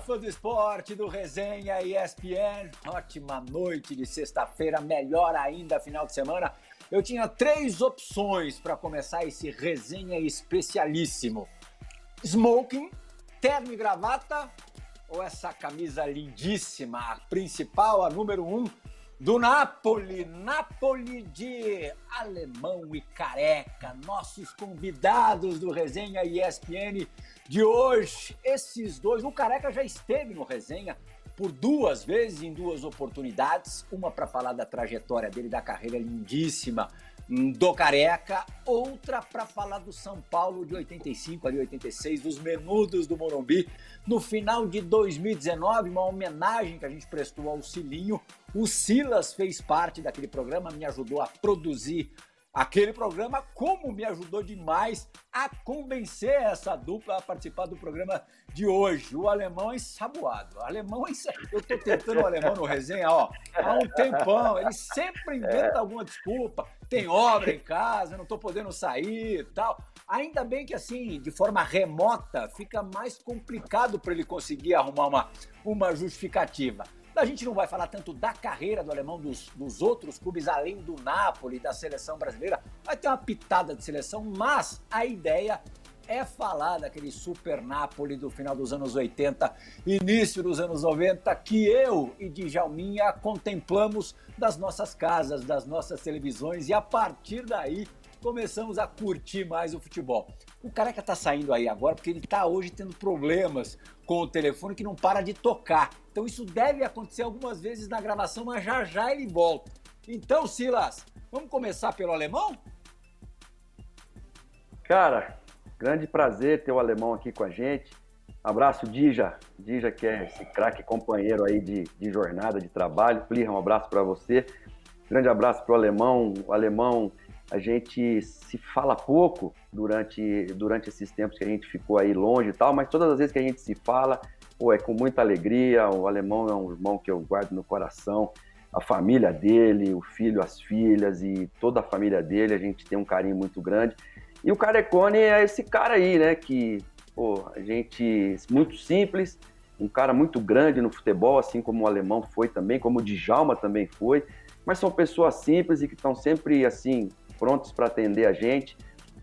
Fã do esporte do Resenha ESPN. Ótima noite de sexta-feira, melhor ainda final de semana. Eu tinha três opções para começar esse resenha especialíssimo: smoking, terno e gravata ou essa camisa lindíssima, a principal, a número um do Napoli, Napoli de Alemão e Careca, nossos convidados do Resenha ESPN de hoje. Esses dois, o Careca já esteve no Resenha por duas vezes, em duas oportunidades, uma para falar da trajetória dele, da carreira lindíssima do Careca, outra para falar do São Paulo de 85 ali 86, dos menudos do Morumbi. No final de 2019, uma homenagem que a gente prestou ao Cilinho. O Silas fez parte daquele programa, me ajudou a produzir aquele programa, como me ajudou demais a convencer essa dupla a participar do programa de hoje. O alemão é ensaboado. O alemão é Eu tô tentando o alemão no resenha, ó, há um tempão. Ele sempre inventa alguma desculpa. Tem obra em casa, não tô podendo sair e tal. Ainda bem que, assim, de forma remota, fica mais complicado para ele conseguir arrumar uma, uma justificativa. A gente não vai falar tanto da carreira do alemão dos, dos outros clubes, além do Napoli, da seleção brasileira. Vai ter uma pitada de seleção, mas a ideia é falar daquele super Napoli do final dos anos 80, início dos anos 90, que eu e Djalminha contemplamos das nossas casas, das nossas televisões, e a partir daí começamos a curtir mais o futebol. O careca tá saindo aí agora porque ele tá hoje tendo problemas com o telefone que não para de tocar. Então isso deve acontecer algumas vezes na gravação, mas já já ele volta. Então, Silas, vamos começar pelo alemão? Cara, grande prazer ter o alemão aqui com a gente. Abraço, Dija. Dija, que é esse craque companheiro aí de, de jornada, de trabalho. Plirra, um abraço para você. Grande abraço para o alemão. O alemão a gente se fala pouco durante, durante esses tempos que a gente ficou aí longe e tal, mas todas as vezes que a gente se fala, pô, é com muita alegria. O alemão é um irmão que eu guardo no coração. A família dele, o filho, as filhas e toda a família dele, a gente tem um carinho muito grande. E o Carecone é esse cara aí, né? Que, pô, a gente. Muito simples, um cara muito grande no futebol, assim como o alemão foi também, como o Djalma também foi. Mas são pessoas simples e que estão sempre, assim, prontos para atender a gente.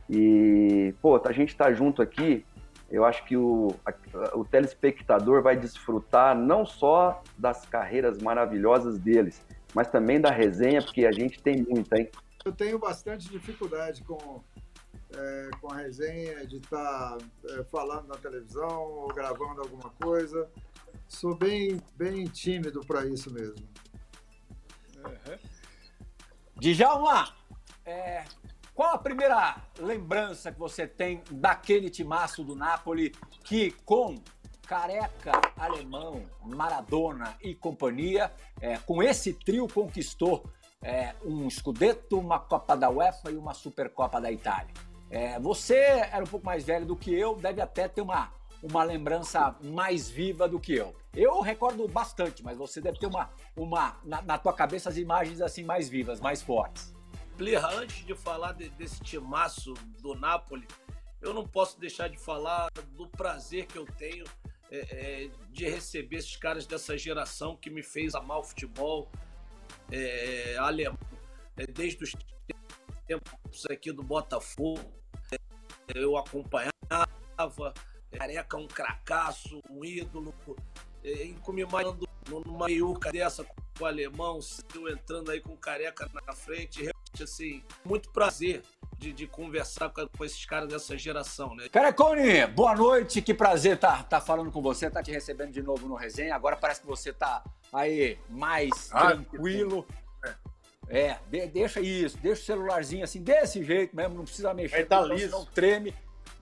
E, pô, a gente tá junto aqui, eu acho que o, a, o telespectador vai desfrutar não só das carreiras maravilhosas deles, mas também da resenha, porque a gente tem muita, hein? Eu tenho bastante dificuldade com, é, com a resenha, de estar tá, é, falando na televisão ou gravando alguma coisa. Sou bem, bem tímido para isso mesmo. Uhum. Djalma, é, qual a primeira lembrança que você tem daquele timaço do Napoli que com Careca, Alemão, Maradona e companhia, é, com esse trio conquistou é, um Scudetto, uma Copa da UEFA e uma Supercopa da Itália. É, você era um pouco mais velho do que eu, deve até ter uma, uma lembrança mais viva do que eu. Eu recordo bastante, mas você deve ter uma, uma na, na tua cabeça as imagens assim mais vivas, mais fortes. Plirra, antes de falar de, desse timaço do Napoli, eu não posso deixar de falar do prazer que eu tenho é, é, de receber esses caras dessa geração que me fez amar o futebol é, alemão, é, desde os tempos aqui do Botafogo. É, eu acompanhava, careca um cracaço, um ídolo, é, me numa meiuca dessa com o alemão, eu entrando aí com careca na frente, assim, muito prazer de, de conversar com, com, esses caras dessa geração, né? Carecone, boa noite, que prazer tá, tá falando com você, tá te recebendo de novo no resenha. Agora parece que você tá aí mais ah, tranquilo. É, de, deixa isso, deixa o celularzinho assim, desse jeito mesmo, não precisa mexer, tá liso. não treme.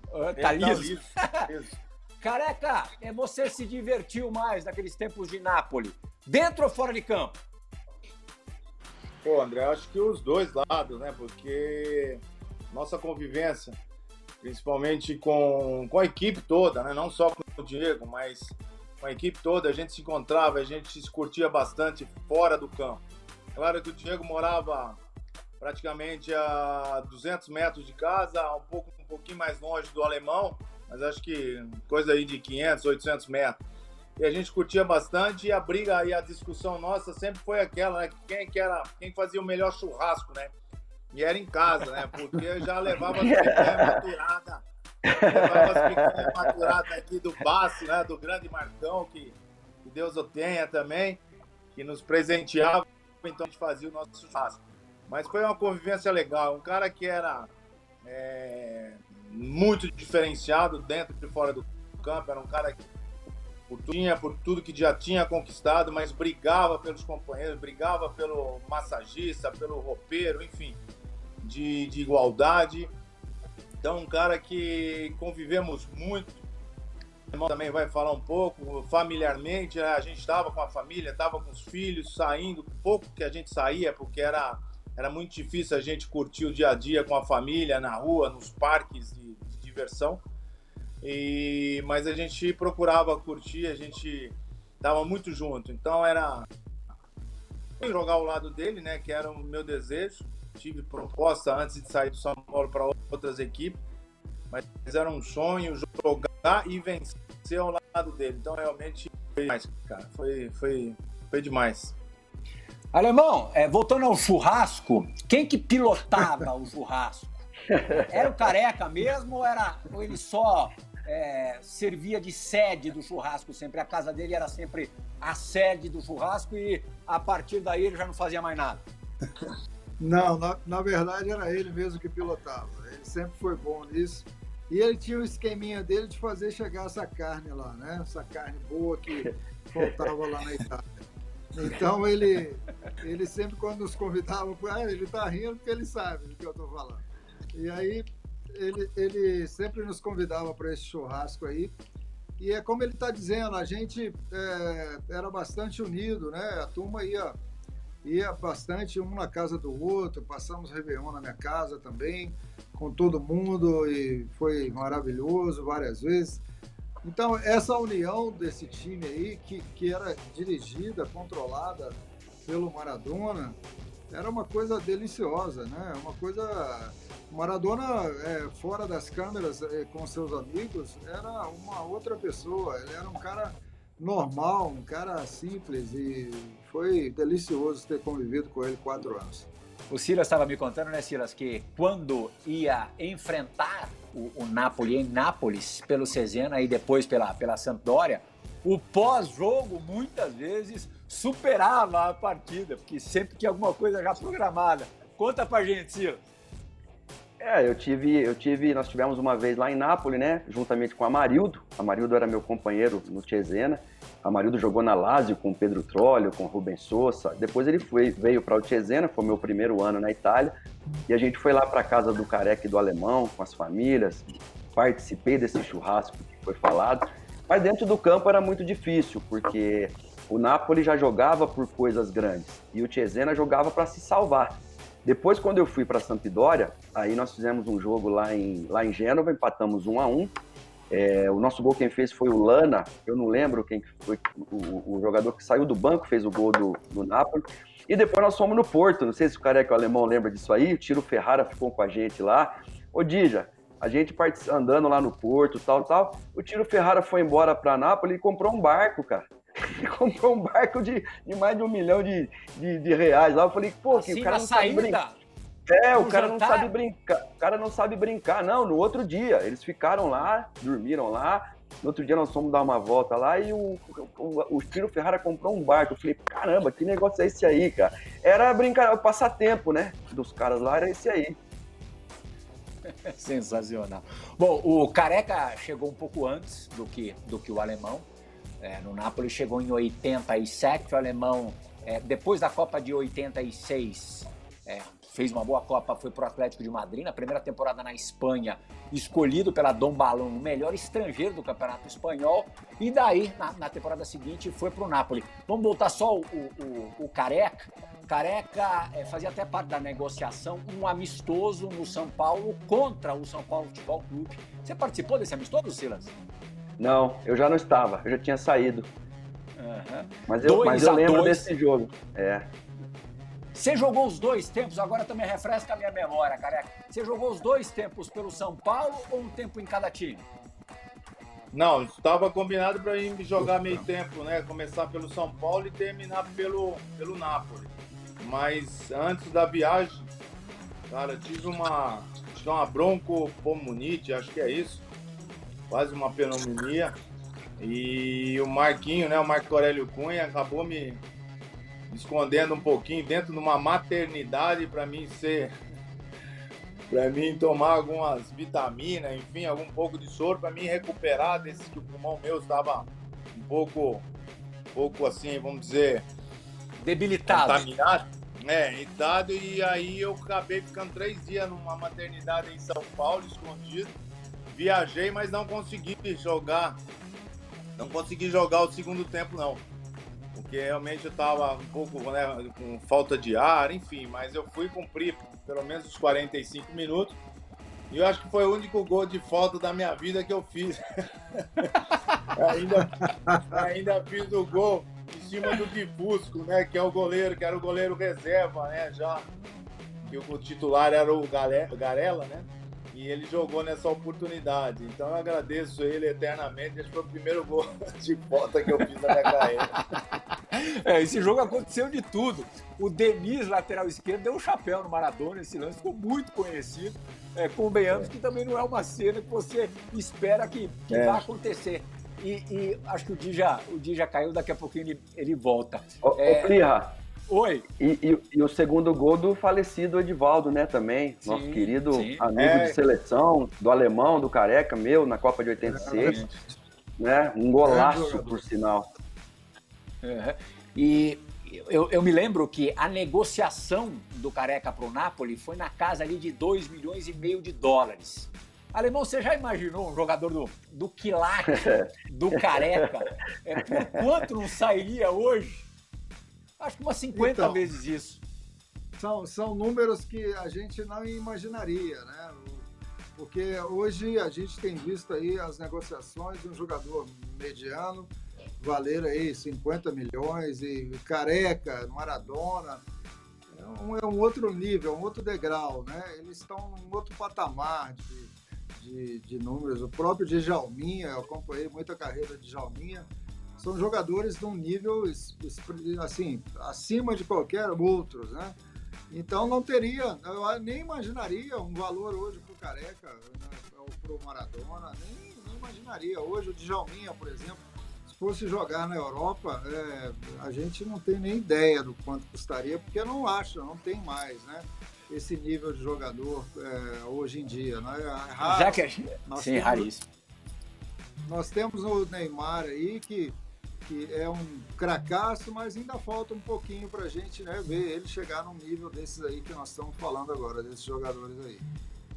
Uh, tá, liso. Liso. Careca, é você se divertiu mais naqueles tempos de Nápoles, dentro ou fora de campo? Pô, André, acho que os dois lados, né? Porque nossa convivência, principalmente com, com a equipe toda, né? Não só com o Diego, mas com a equipe toda, a gente se encontrava, a gente se curtia bastante fora do campo. Claro que o Diego morava praticamente a 200 metros de casa, um pouco um pouquinho mais longe do alemão, mas acho que coisa aí de 500, 800 metros. E a gente curtia bastante e a briga e a discussão nossa sempre foi aquela, né? Quem que era, quem fazia o melhor churrasco, né? E era em casa, né? Porque eu já levava as picanhas maturadas. Levava as aqui do Baço, né? Do grande Marcão, que, que Deus o tenha também, que nos presenteava, então a gente fazia o nosso churrasco. Mas foi uma convivência legal. Um cara que era é, muito diferenciado dentro e fora do campo, era um cara que por, tinha, por tudo que já tinha conquistado, mas brigava pelos companheiros, brigava pelo massagista, pelo roupeiro, enfim, de, de igualdade. Então, um cara que convivemos muito. O irmão também vai falar um pouco, familiarmente, né? a gente estava com a família, estava com os filhos, saindo, pouco que a gente saía, porque era, era muito difícil a gente curtir o dia a dia com a família, na rua, nos parques de, de diversão. E, mas a gente procurava curtir, a gente estava muito junto. Então era jogar ao lado dele, né? Que era o meu desejo. Tive proposta antes de sair do São Paulo para outras equipes, mas era um sonho jogar e vencer ao lado dele. Então realmente foi demais, cara. Foi, foi, foi demais. Alemão, é, voltando ao churrasco, quem que pilotava o churrasco? Era o careca mesmo ou, era, ou ele só é, servia de sede do churrasco sempre. A casa dele era sempre a sede do churrasco e a partir daí ele já não fazia mais nada. Não, na, na verdade era ele mesmo que pilotava. Ele sempre foi bom nisso. E ele tinha o esqueminha dele de fazer chegar essa carne lá, né? Essa carne boa que faltava lá na Itália. Então ele, ele sempre quando nos convidava, ah, ele tá rindo porque ele sabe do que eu tô falando. E aí ele, ele sempre nos convidava para esse churrasco aí. E é como ele está dizendo, a gente é, era bastante unido, né? A turma ia, ia bastante um na casa do outro, passamos Réveillon na minha casa também, com todo mundo, e foi maravilhoso várias vezes. Então, essa união desse time aí, que, que era dirigida, controlada pelo Maradona, era uma coisa deliciosa, né? Uma coisa Maradona, é, fora das câmeras, é, com seus amigos, era uma outra pessoa. Ele era um cara normal, um cara simples e foi delicioso ter convivido com ele quatro anos. O Silas estava me contando, né, Silas, que quando ia enfrentar o, o Napoli em Nápoles pelo Cesena e depois pela, pela Sampdoria, o pós-jogo muitas vezes superava a partida, porque sempre tinha alguma coisa já programada. Conta pra gente, Silas. É, eu tive, eu tive, nós tivemos uma vez lá em Nápoles, né, juntamente com a Amarildo. A Amarildo era meu companheiro no Cesena. A Amarildo jogou na Lazio com o Pedro Trollio, com o Rubens Sousa. Depois ele foi, veio para o Cesena, foi meu primeiro ano na Itália. E a gente foi lá para casa do Careca e do Alemão, com as famílias. Participei desse churrasco que foi falado. Mas dentro do campo era muito difícil, porque o Napoli já jogava por coisas grandes e o Cesena jogava para se salvar. Depois, quando eu fui para Sampdoria, aí nós fizemos um jogo lá em, lá em Gênova, empatamos um a um. É, o nosso gol quem fez foi o Lana, eu não lembro quem foi o, o jogador que saiu do banco, fez o gol do, do Napoli. E depois nós fomos no Porto, não sei se o careca o alemão lembra disso aí, o Tiro Ferrara ficou com a gente lá. Ô Dija, a gente andando lá no Porto, tal, tal. O Tiro Ferrara foi embora para Nápoles e comprou um barco, cara. comprou um barco de, de, mais de um milhão de, de, de reais lá. Eu falei, pô, assim, que o cara não sabe brincar. É, o cara não sabe brincar. O cara não sabe brincar. Não, no outro dia. Eles ficaram lá, dormiram lá. No outro dia nós fomos dar uma volta lá e o, o, o Tiro Ferrara comprou um barco. Eu falei, caramba, que negócio é esse aí, cara? Era brincar, passatempo, né? Dos caras lá era esse aí. Sensacional. Bom, o Careca chegou um pouco antes do que, do que o alemão. É, no Napoli chegou em 87, o alemão, é, depois da Copa de 86, é, fez uma boa Copa, foi pro Atlético de Madrid, na primeira temporada na Espanha, escolhido pela Dom Balão, o melhor estrangeiro do Campeonato Espanhol, e daí, na, na temporada seguinte, foi pro Napoli. Vamos voltar só o, o, o Careca. Careca é, fazia até parte da negociação, um amistoso no São Paulo contra o São Paulo Futebol Clube. Você participou desse amistoso, Silas? Não, eu já não estava, eu já tinha saído. Uhum. Mas eu, mas eu lembro dois. desse jogo. É. Você jogou os dois tempos, agora também refresca a minha memória, careca. Você jogou os dois tempos pelo São Paulo ou um tempo em cada time? Não, estava combinado para ir jogar meio tempo, né? Começar pelo São Paulo e terminar pelo, pelo Napoli. Mas antes da viagem, cara, tive uma, que é uma broncopulmonite, acho que é isso. Quase uma pneumonia. E o Marquinho, né, o Marco Aurélio Cunha, acabou me escondendo um pouquinho dentro de uma maternidade para mim ser para mim tomar algumas vitaminas, enfim, algum pouco de soro para mim recuperar desse que o pulmão meu estava um pouco, um pouco assim, vamos dizer, debilitado, contaminado, né, irritado. E aí eu acabei ficando três dias numa maternidade em São Paulo, escondido, viajei, mas não consegui jogar, não consegui jogar o segundo tempo não porque realmente eu estava um pouco né, com falta de ar, enfim, mas eu fui cumprir pelo menos os 45 minutos. E eu acho que foi o único gol de falta da minha vida que eu fiz. ainda, ainda fiz o gol em cima do Difusco, né? Que é o goleiro, que era o goleiro reserva, né? Já que o titular era o Garela, né? E ele jogou nessa oportunidade. Então eu agradeço ele eternamente. Esse foi o primeiro gol de falta que eu fiz na minha carreira. É, esse jogo aconteceu de tudo. O Denis, lateral esquerdo, deu um chapéu no Maradona. Esse lance ficou muito conhecido. É, convenhamos é. que também não é uma cena que você espera que, que é. vá acontecer. E, e, acho que o Dija, o Dija caiu, daqui a pouquinho ele, ele volta. Ô, é... ô Oi. E, e, e, o segundo gol do falecido Edivaldo, né, também. Sim, Nosso querido sim. amigo é. de seleção, do alemão, do careca meu, na Copa de 86. Né? Um golaço, é, por sinal. É. E eu, eu, me lembro que a negociação do Careca para o Napoli foi na casa ali de 2 milhões e meio de dólares. Alemão, você já imaginou um jogador do, do quilate, do Careca? É, por quanto não sairia hoje? Acho que umas 50 então, vezes isso. São, são números que a gente não imaginaria, né? Porque hoje a gente tem visto aí as negociações de um jogador mediano valer aí 50 milhões e careca, Maradona. É um, é outro nível, um outro degrau, né? Eles estão num outro patamar de, de, de números. O próprio Djalminha, eu acompanhei muita carreira de Djalminha, são jogadores de um nível assim acima de qualquer outro, né? Então não teria, eu nem imaginaria um valor hoje para o Careca né, ou para o Maradona, nem, nem, imaginaria. Hoje o Djalminha, por exemplo, se fosse jogar na Europa, é, a gente não tem nem ideia do quanto custaria, porque não acha, não tem mais, né? Esse nível de jogador é, hoje em dia, né? É raro. Já que é, sim, temos, raríssimo. Nós temos o Neymar aí que que é um cracaço, mas ainda falta um pouquinho para a gente né, ver ele chegar num nível desses aí que nós estamos falando agora, desses jogadores aí.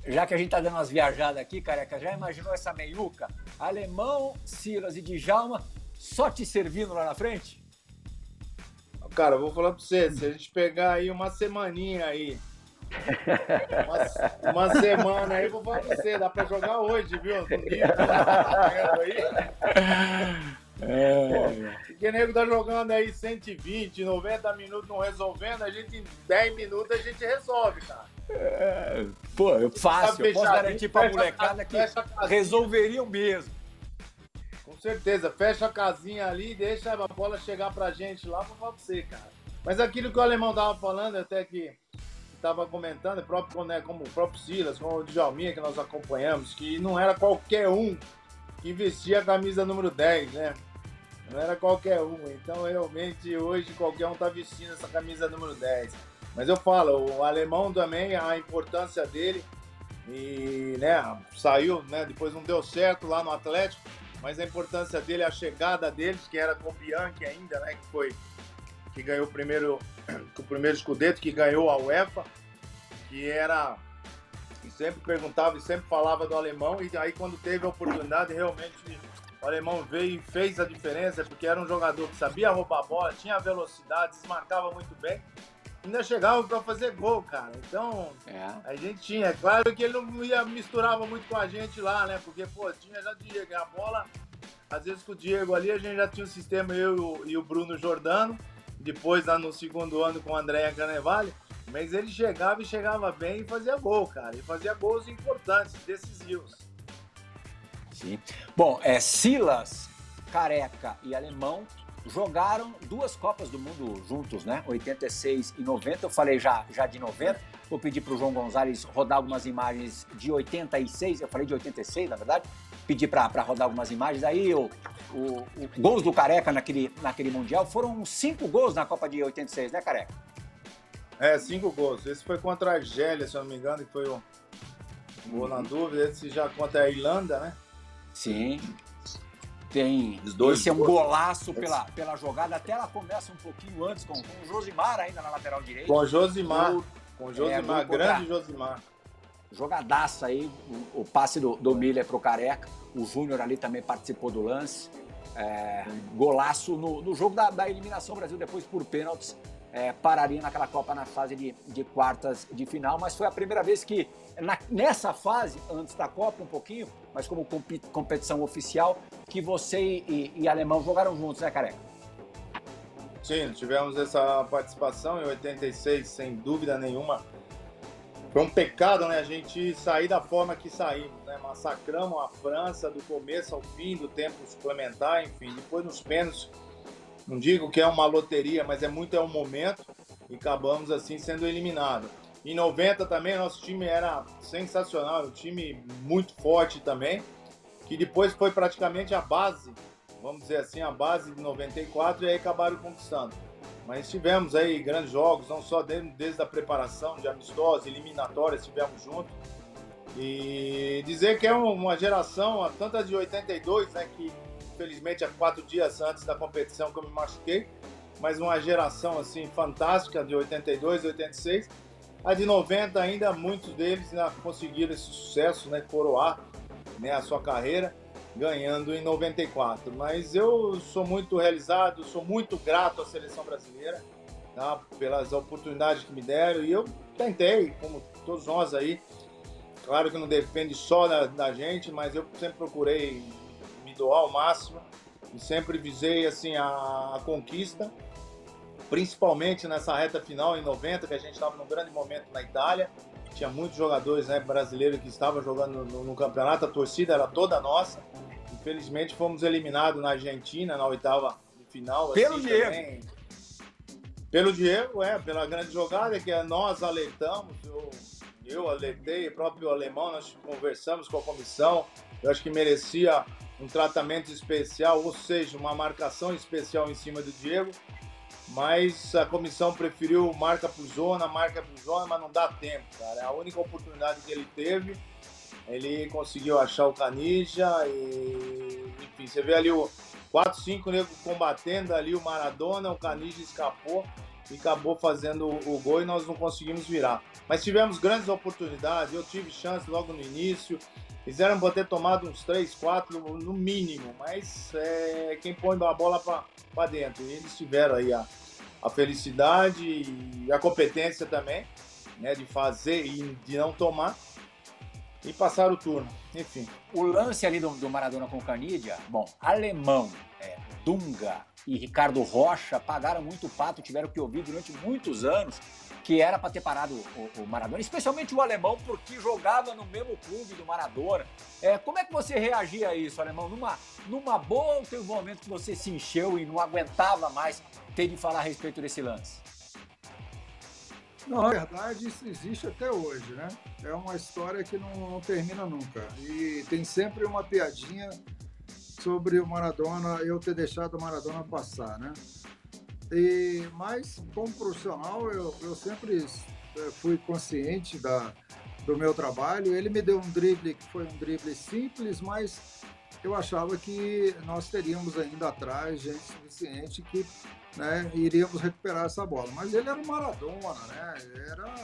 Já que a gente tá dando umas viajadas aqui, careca, já imaginou essa meiuca? Alemão, Silas e Djalma só te servindo lá na frente? Cara, eu vou falar para você, se a gente pegar aí uma semaninha aí, uma, uma, semana aí, vou falar pra você, dá pra jogar hoje, viu? Nível tá aí. É. O nego tá jogando aí 120, 90 minutos não resolvendo, a gente em 10 minutos a gente resolve, cara. É, pô, eu faço, eu posso garantir pra molecada que resolveriam mesmo. Com certeza, fecha a casinha ali e deixa a bola chegar pra gente lá pra você, cara. Mas aquilo que o alemão tava falando, até que estava comentando, próprio, né, como o próprio Silas, como o Djalminha que nós acompanhamos, que não era qualquer um que vestia a camisa número 10, né? Não era qualquer um. Então, realmente, hoje qualquer um está vestindo essa camisa número 10. Mas eu falo, o alemão também, a importância dele. E, né, saiu, né, depois não deu certo lá no Atlético. Mas a importância dele, a chegada deles, que era com o Bianchi ainda, né, que foi que ganhou o primeiro, o primeiro escudeto, que ganhou a UEFA, que era sempre perguntava e sempre falava do alemão e aí quando teve a oportunidade realmente o alemão veio e fez a diferença, porque era um jogador que sabia roubar a bola, tinha velocidade, desmarcava muito bem. Ainda chegava para fazer gol, cara. Então, é. a gente tinha. É claro que ele não ia, misturava muito com a gente lá, né? Porque, pô, tinha já Diego. A bola, às vezes com o Diego ali, a gente já tinha um sistema, eu e o Bruno Jordano. Depois, lá no segundo ano, com o Andréa Canevale. Mas ele chegava e chegava bem e fazia gol, cara. E fazia gols importantes, decisivos. Sim. Bom, é, Silas, Careca e Alemão jogaram duas Copas do Mundo juntos, né? 86 e 90. Eu falei já, já de 90. Vou pedir para o João Gonzalez rodar algumas imagens de 86. Eu falei de 86, na verdade. Pedi para rodar algumas imagens. Aí o, o, o, gols do Careca naquele, naquele Mundial foram cinco gols na Copa de 86, né, Careca? É, cinco gols. Esse foi contra a Argélia, se eu não me engano, que foi o. Vou na dúvida, esse já contra a Irlanda, né? Sim. Tem. Os dois esse é um golaço pela, pela jogada. Até ela começa um pouquinho antes com, com o Josimar ainda na lateral direita. Com o Josimar. com o Josimar, é, grande Josimar. Jogadaça aí, o, o passe do, do Miller pro Careca. O Júnior ali também participou do lance. É, golaço no, no jogo da, da eliminação Brasil, depois por pênaltis é, pararia naquela Copa na fase de, de, quartas de final, mas foi a primeira vez que, na, nessa fase, antes da Copa um pouquinho, mas como competição oficial, que você e, e, Alemão jogaram juntos, né, Careca? Sim, tivemos essa participação em 86, sem dúvida nenhuma. Foi um pecado, né, a gente sair da forma que saímos, né? Massacramos a França do começo ao fim do tempo suplementar, enfim, depois nos pênaltis não digo que é uma loteria, mas é muito é um momento e acabamos assim sendo eliminados. Em 90 também nosso time era sensacional, um time muito forte também, que depois foi praticamente a base, vamos dizer assim, a base de 94 e aí acabaram conquistando. Mas tivemos aí grandes jogos, não só desde, a preparação de amistosos, eliminatórias, tivemos juntos. E dizer que é uma geração, a de 82, né, que infelizmente há quatro dias antes da competição que eu me machuquei, mas uma geração assim fantástica de 82, 86. A de 90 ainda muitos deles ainda conseguiram esse sucesso, né, coroar, né, a sua carreira ganhando em 94. Mas eu sou muito realizado, sou muito grato à seleção brasileira, tá, pelas oportunidades que me deram e eu tentei, como todos nós aí, claro que não depende só da, da gente, mas eu sempre procurei me doar ao máximo e sempre visei assim a, a conquista, principalmente nessa reta final em 90, que a gente estava num grande momento na Itália. Tinha muitos jogadores né, brasileiros que estavam jogando no, no, campeonato, a torcida era toda nossa. Infelizmente fomos eliminados na Argentina na oitava final. Pelo assim, Diego. Também. Pelo Diego, é, pela grande jogada que nós alertamos, eu, eu alertei, o próprio alemão, nós conversamos com a comissão, eu acho que merecia um tratamento especial, ou seja, uma marcação especial em cima do Diego. Mas a comissão preferiu marca por zona, marca por zona, mas não dá tempo, cara. É a única oportunidade que ele teve. Ele conseguiu achar o Canija e. Enfim, você vê ali o 4, 5 negros combatendo ali o Maradona, o Canija escapou e acabou fazendo o gol e nós não conseguimos virar. Mas tivemos grandes oportunidades, eu tive chance logo no início, Fizeram ter tomado uns 3, 4 no mínimo, mas é, quem põe a bola para dentro. E eles tiveram aí a, a felicidade e a competência também né, de fazer e de não tomar e passar o turno. Enfim. O lance ali do, do Maradona com o Canidia, bom, alemão, é, Dunga e Ricardo Rocha pagaram muito pato, tiveram que ouvir durante muitos anos que era para ter parado o, o, Maradona, especialmente o alemão, porque jogava no mesmo clube do Maradona. É, como é que você reagia a isso, alemão? Numa, numa boa ou teve um momento que você se encheu e não aguentava mais ter de falar a respeito desse lance? Na verdade, isso existe até hoje, né? É uma história que não, não termina nunca. E tem sempre uma piadinha sobre o Maradona, eu ter deixado o Maradona passar, né? E, mas, como profissional, eu, eu sempre eh, fui consciente da, do meu trabalho. Ele me deu um drible que foi um drible simples, mas eu achava que nós teríamos ainda atrás gente suficiente que né, iríamos recuperar essa bola. Mas ele era um Maradona, né? Era,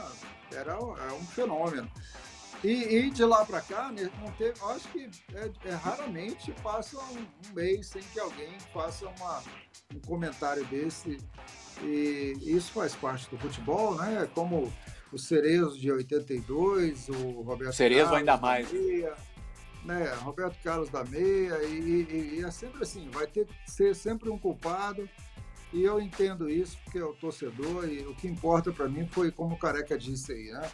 era, era um fenômeno. E, e de lá para cá, né, não teve, acho que é, é, raramente passa um, um, mês sem que alguém faça uma, um comentário desse. E isso faz parte do futebol, né? Como o Cerezo de 82, o Roberto Cerezo Carlos ainda mais. Meia, né? Roberto Carlos da Meia, e, e, e é sempre assim, vai ter que ser sempre um culpado. E eu entendo isso porque é o torcedor e o que importa para mim foi como o Careca disse aí, né?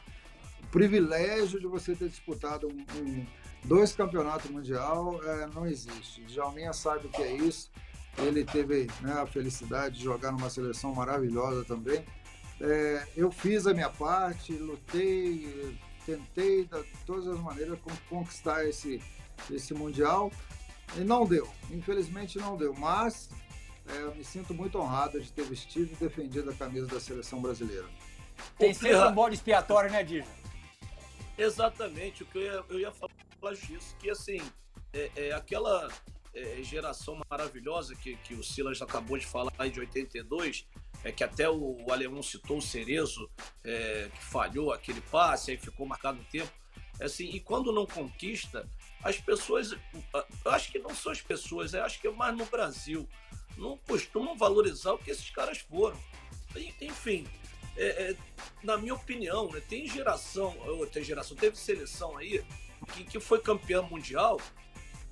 Privilégio de você ter disputado um, um, Dois campeonatos mundial é, não existe. Djalminha sabe o que é isso. Ele teve né, a felicidade de jogar numa seleção maravilhosa também. É, eu fiz a minha parte, lutei, tentei de todas as maneiras conquistar esse, esse Mundial e não deu. Infelizmente não deu. Mas é, eu me sinto muito honrado de ter vestido e defendido a camisa da seleção brasileira. Tem sempre um bode expiatório, né, Dija? Exatamente, o que eu ia, eu ia falar disso, que assim, é, é aquela é, geração maravilhosa que, que o Silas acabou de falar aí de 82, é que até o, o alemão citou o Cerezo, é, que falhou aquele passe, aí ficou marcado o tempo. É assim, e quando não conquista, as pessoas, eu acho que não são as pessoas, eu acho que é mais no Brasil, não costumam valorizar o que esses caras foram. Enfim, é, é, na minha opinião, né, tem geração, tem geração, teve seleção aí que, que foi campeã mundial,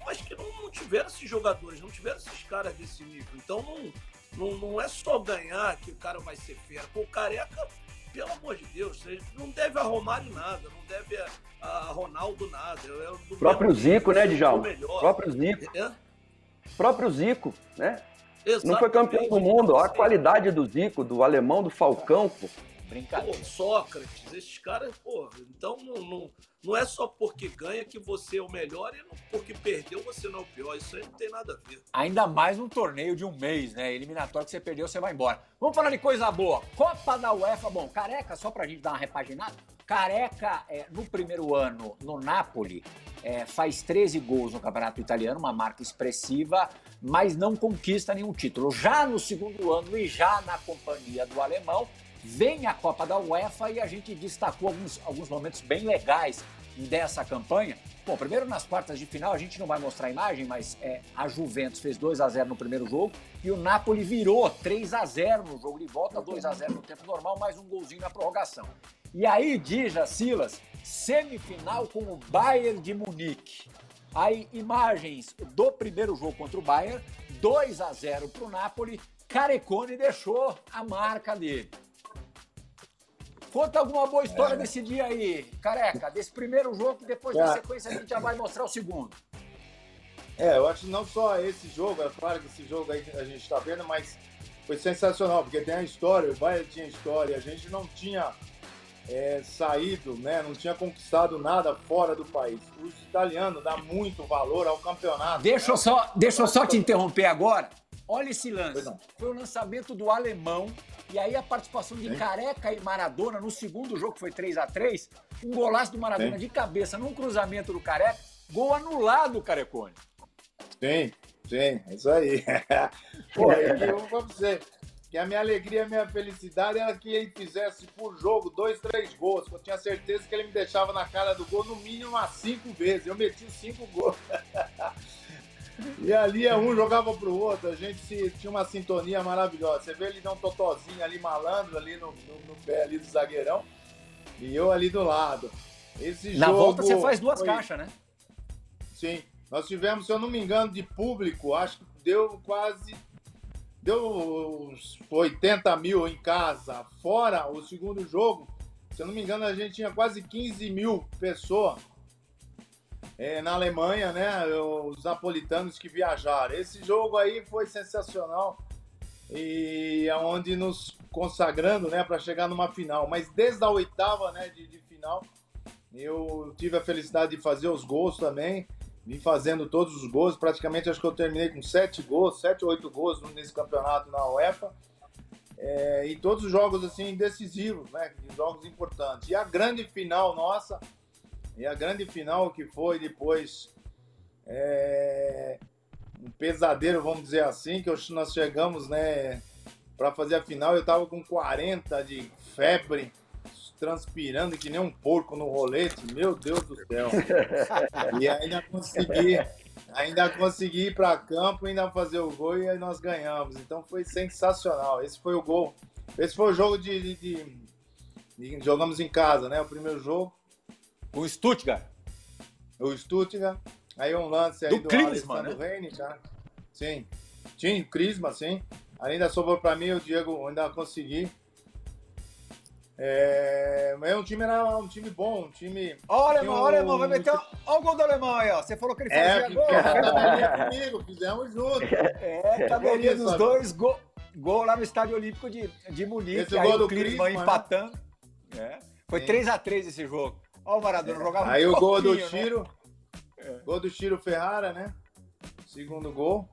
mas que não, não tiveram esses jogadores, não tiveram esses caras desse nível. Então não, não, não é só ganhar que o cara vai ser fera. O careca, pelo amor de Deus, não deve a Romário nada, não deve a, a Ronaldo nada. É o próprio Zico, né, Djalma? Próprio Zico. É? Próprio Zico, né? Exatamente. Não foi campeão do mundo. Olha a qualidade do Zico, do alemão, do Falcão, pô. Brincadeira. Pô, Sócrates, esses caras, pô, então não, não, não é só porque ganha que você é o melhor e não, porque perdeu você não é o pior. Isso aí não tem nada a ver. Ainda mais um torneio de um mês, né? Eliminatório que você perdeu, você vai embora. Vamos falar de coisa boa. Copa da UEFA, bom, careca, só pra gente dar uma repaginada. Careca, é, no primeiro ano, no Napoli, é, faz 13 gols no Campeonato Italiano, uma marca expressiva, mas não conquista nenhum título. Já no segundo ano e já na companhia do alemão, vem a Copa da UEFA e a gente destacou alguns, alguns momentos bem legais dessa campanha. Bom, primeiro nas quartas de final, a gente não vai mostrar a imagem, mas é, a Juventus fez 2 a 0 no primeiro jogo e o Napoli virou 3 a 0 no jogo de volta, 2 a 0 no tempo normal, mais um golzinho na prorrogação. E aí, Dija Silas, semifinal com o Bayern de Munique. Aí, imagens do primeiro jogo contra o Bayern, 2 a 0 para o Napoli. Carecone deixou a marca dele. Conta alguma boa história é. desse dia aí, careca, desse primeiro jogo, que depois é. sequência a gente já vai mostrar o segundo. É, eu acho não só esse jogo, é claro que esse jogo aí a gente está vendo, mas foi sensacional, porque tem a história, o Bayern tinha história, a gente não tinha é, saído, né, não tinha conquistado nada fora do país. Os italianos dão muito valor ao campeonato. Deixa, né? eu, só, deixa eu só te interromper agora. Olha esse lance. Foi o lançamento do alemão e aí a participação de Sim. Careca e Maradona no segundo jogo, que foi 3 a 3 um golaço do Maradona Sim. de cabeça num cruzamento do Careca, gol anulado, Carecone. Sim, sim, é isso aí. Pô, eu vou dizer que a minha alegria, a minha felicidade era que ele fizesse por jogo dois, três gols. Eu tinha certeza que ele me deixava na cara do gol no mínimo umas cinco vezes. Eu meti cinco gols. E ali um jogava pro outro, a gente se, tinha uma sintonia maravilhosa. Você vê ele dar um totozinho ali malandro ali no, no, no, pé ali do zagueirão e eu ali do lado. Esse Na volta você faz duas foi... caixas, né? Sim. Nós tivemos, se eu não me engano, de público, acho que deu quase. Deu uns 80 mil em casa. Fora o segundo jogo, se eu não me engano, a gente tinha quase 15 mil pessoas é, na Alemanha, né? Os napolitanos que viajaram. Esse jogo aí foi sensacional e aonde nos consagrando, né, para chegar numa final. Mas desde a oitava, né, de, de, final, eu tive a felicidade de fazer os gols também. Vim fazendo todos os gols. Praticamente acho que eu terminei com sete gols, sete ou oito gols nesse campeonato na UEFA. É, e todos os jogos assim decisivos, né, jogos importantes. E a grande final nossa e a grande final que foi depois é, um pesadelo, vamos dizer assim, que nós chegamos, né, para fazer a final, eu tava com 40 de febre, transpirando que nem um porco no rolete, meu Deus do céu. E ainda consegui, ainda consegui ir para campo, ainda fazer o gol e aí nós ganhamos. Então foi sensacional. Esse foi o gol. Esse foi o jogo de, de, de, de jogamos em casa, né? O primeiro jogo. O Stuttgart. O Stuttgart. Aí um lance aí do, do Crisma, né? Reine, tá? Sim. Tinha o Crisma, sim. Ainda sobrou para mim, o Diego ainda consegui. É, é um time era um time bom, um time. Olha, alemão, olha, alemão, vai meter. Olha o gol do alemão aí, ó. Você falou que ele é, fazia que, gol. É, comigo, fizemos junto. É, cabelinha dos dois, gol, gol lá no Estádio Olímpico de, de Munique. Esse aí gol do Klinsmann Klinsmann, empatando. É. Foi 3x3 esse jogo. Olha o Maradona É. jogava Aí um o gol do né? Tiro. Gol do Tiro Ferrara, né? Segundo gol.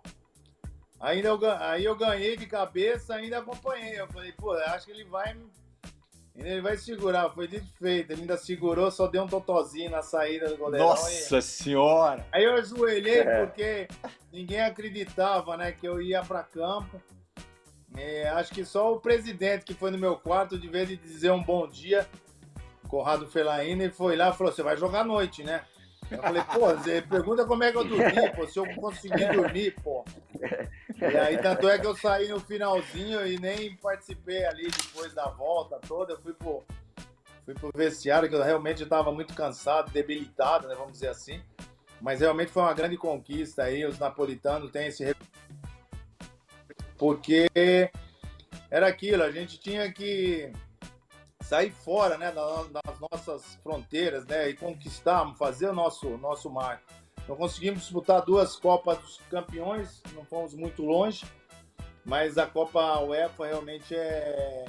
Ainda eu, aí eu ganhei de cabeça, ainda acompanhei. Eu falei, pô, acho que ele vai. Ele vai segurar, foi dito e feito. Ele ainda segurou, só deu um totozinho na saída do goleirão. e- Nossa senhora! Aí eu ajoelhei É. porque ninguém acreditava, né, que eu ia para campo. É, acho que só o presidente que foi no meu quarto, de vez de dizer um bom dia, Corrado Felaína, ele foi lá e falou: Você vai jogar à noite, né? Eu falei: Pô, pergunta como é que eu dormi, pô, se eu consegui dormir, pô. E aí, tanto é que eu saí no finalzinho e nem participei ali depois da volta toda. Eu fui pro, fui pro vestiário, que eu realmente estava muito cansado, debilitado, né, vamos dizer assim. Mas realmente foi uma grande conquista aí. Os napolitanos têm esse. Porque era aquilo, a gente tinha que sair fora né, da- das nossas fronteiras né, e conquistar, fazer o nosso, nosso marco. Então conseguimos disputar duas Copas dos Campeões, não fomos muito longe, mas a Copa UEFA realmente é,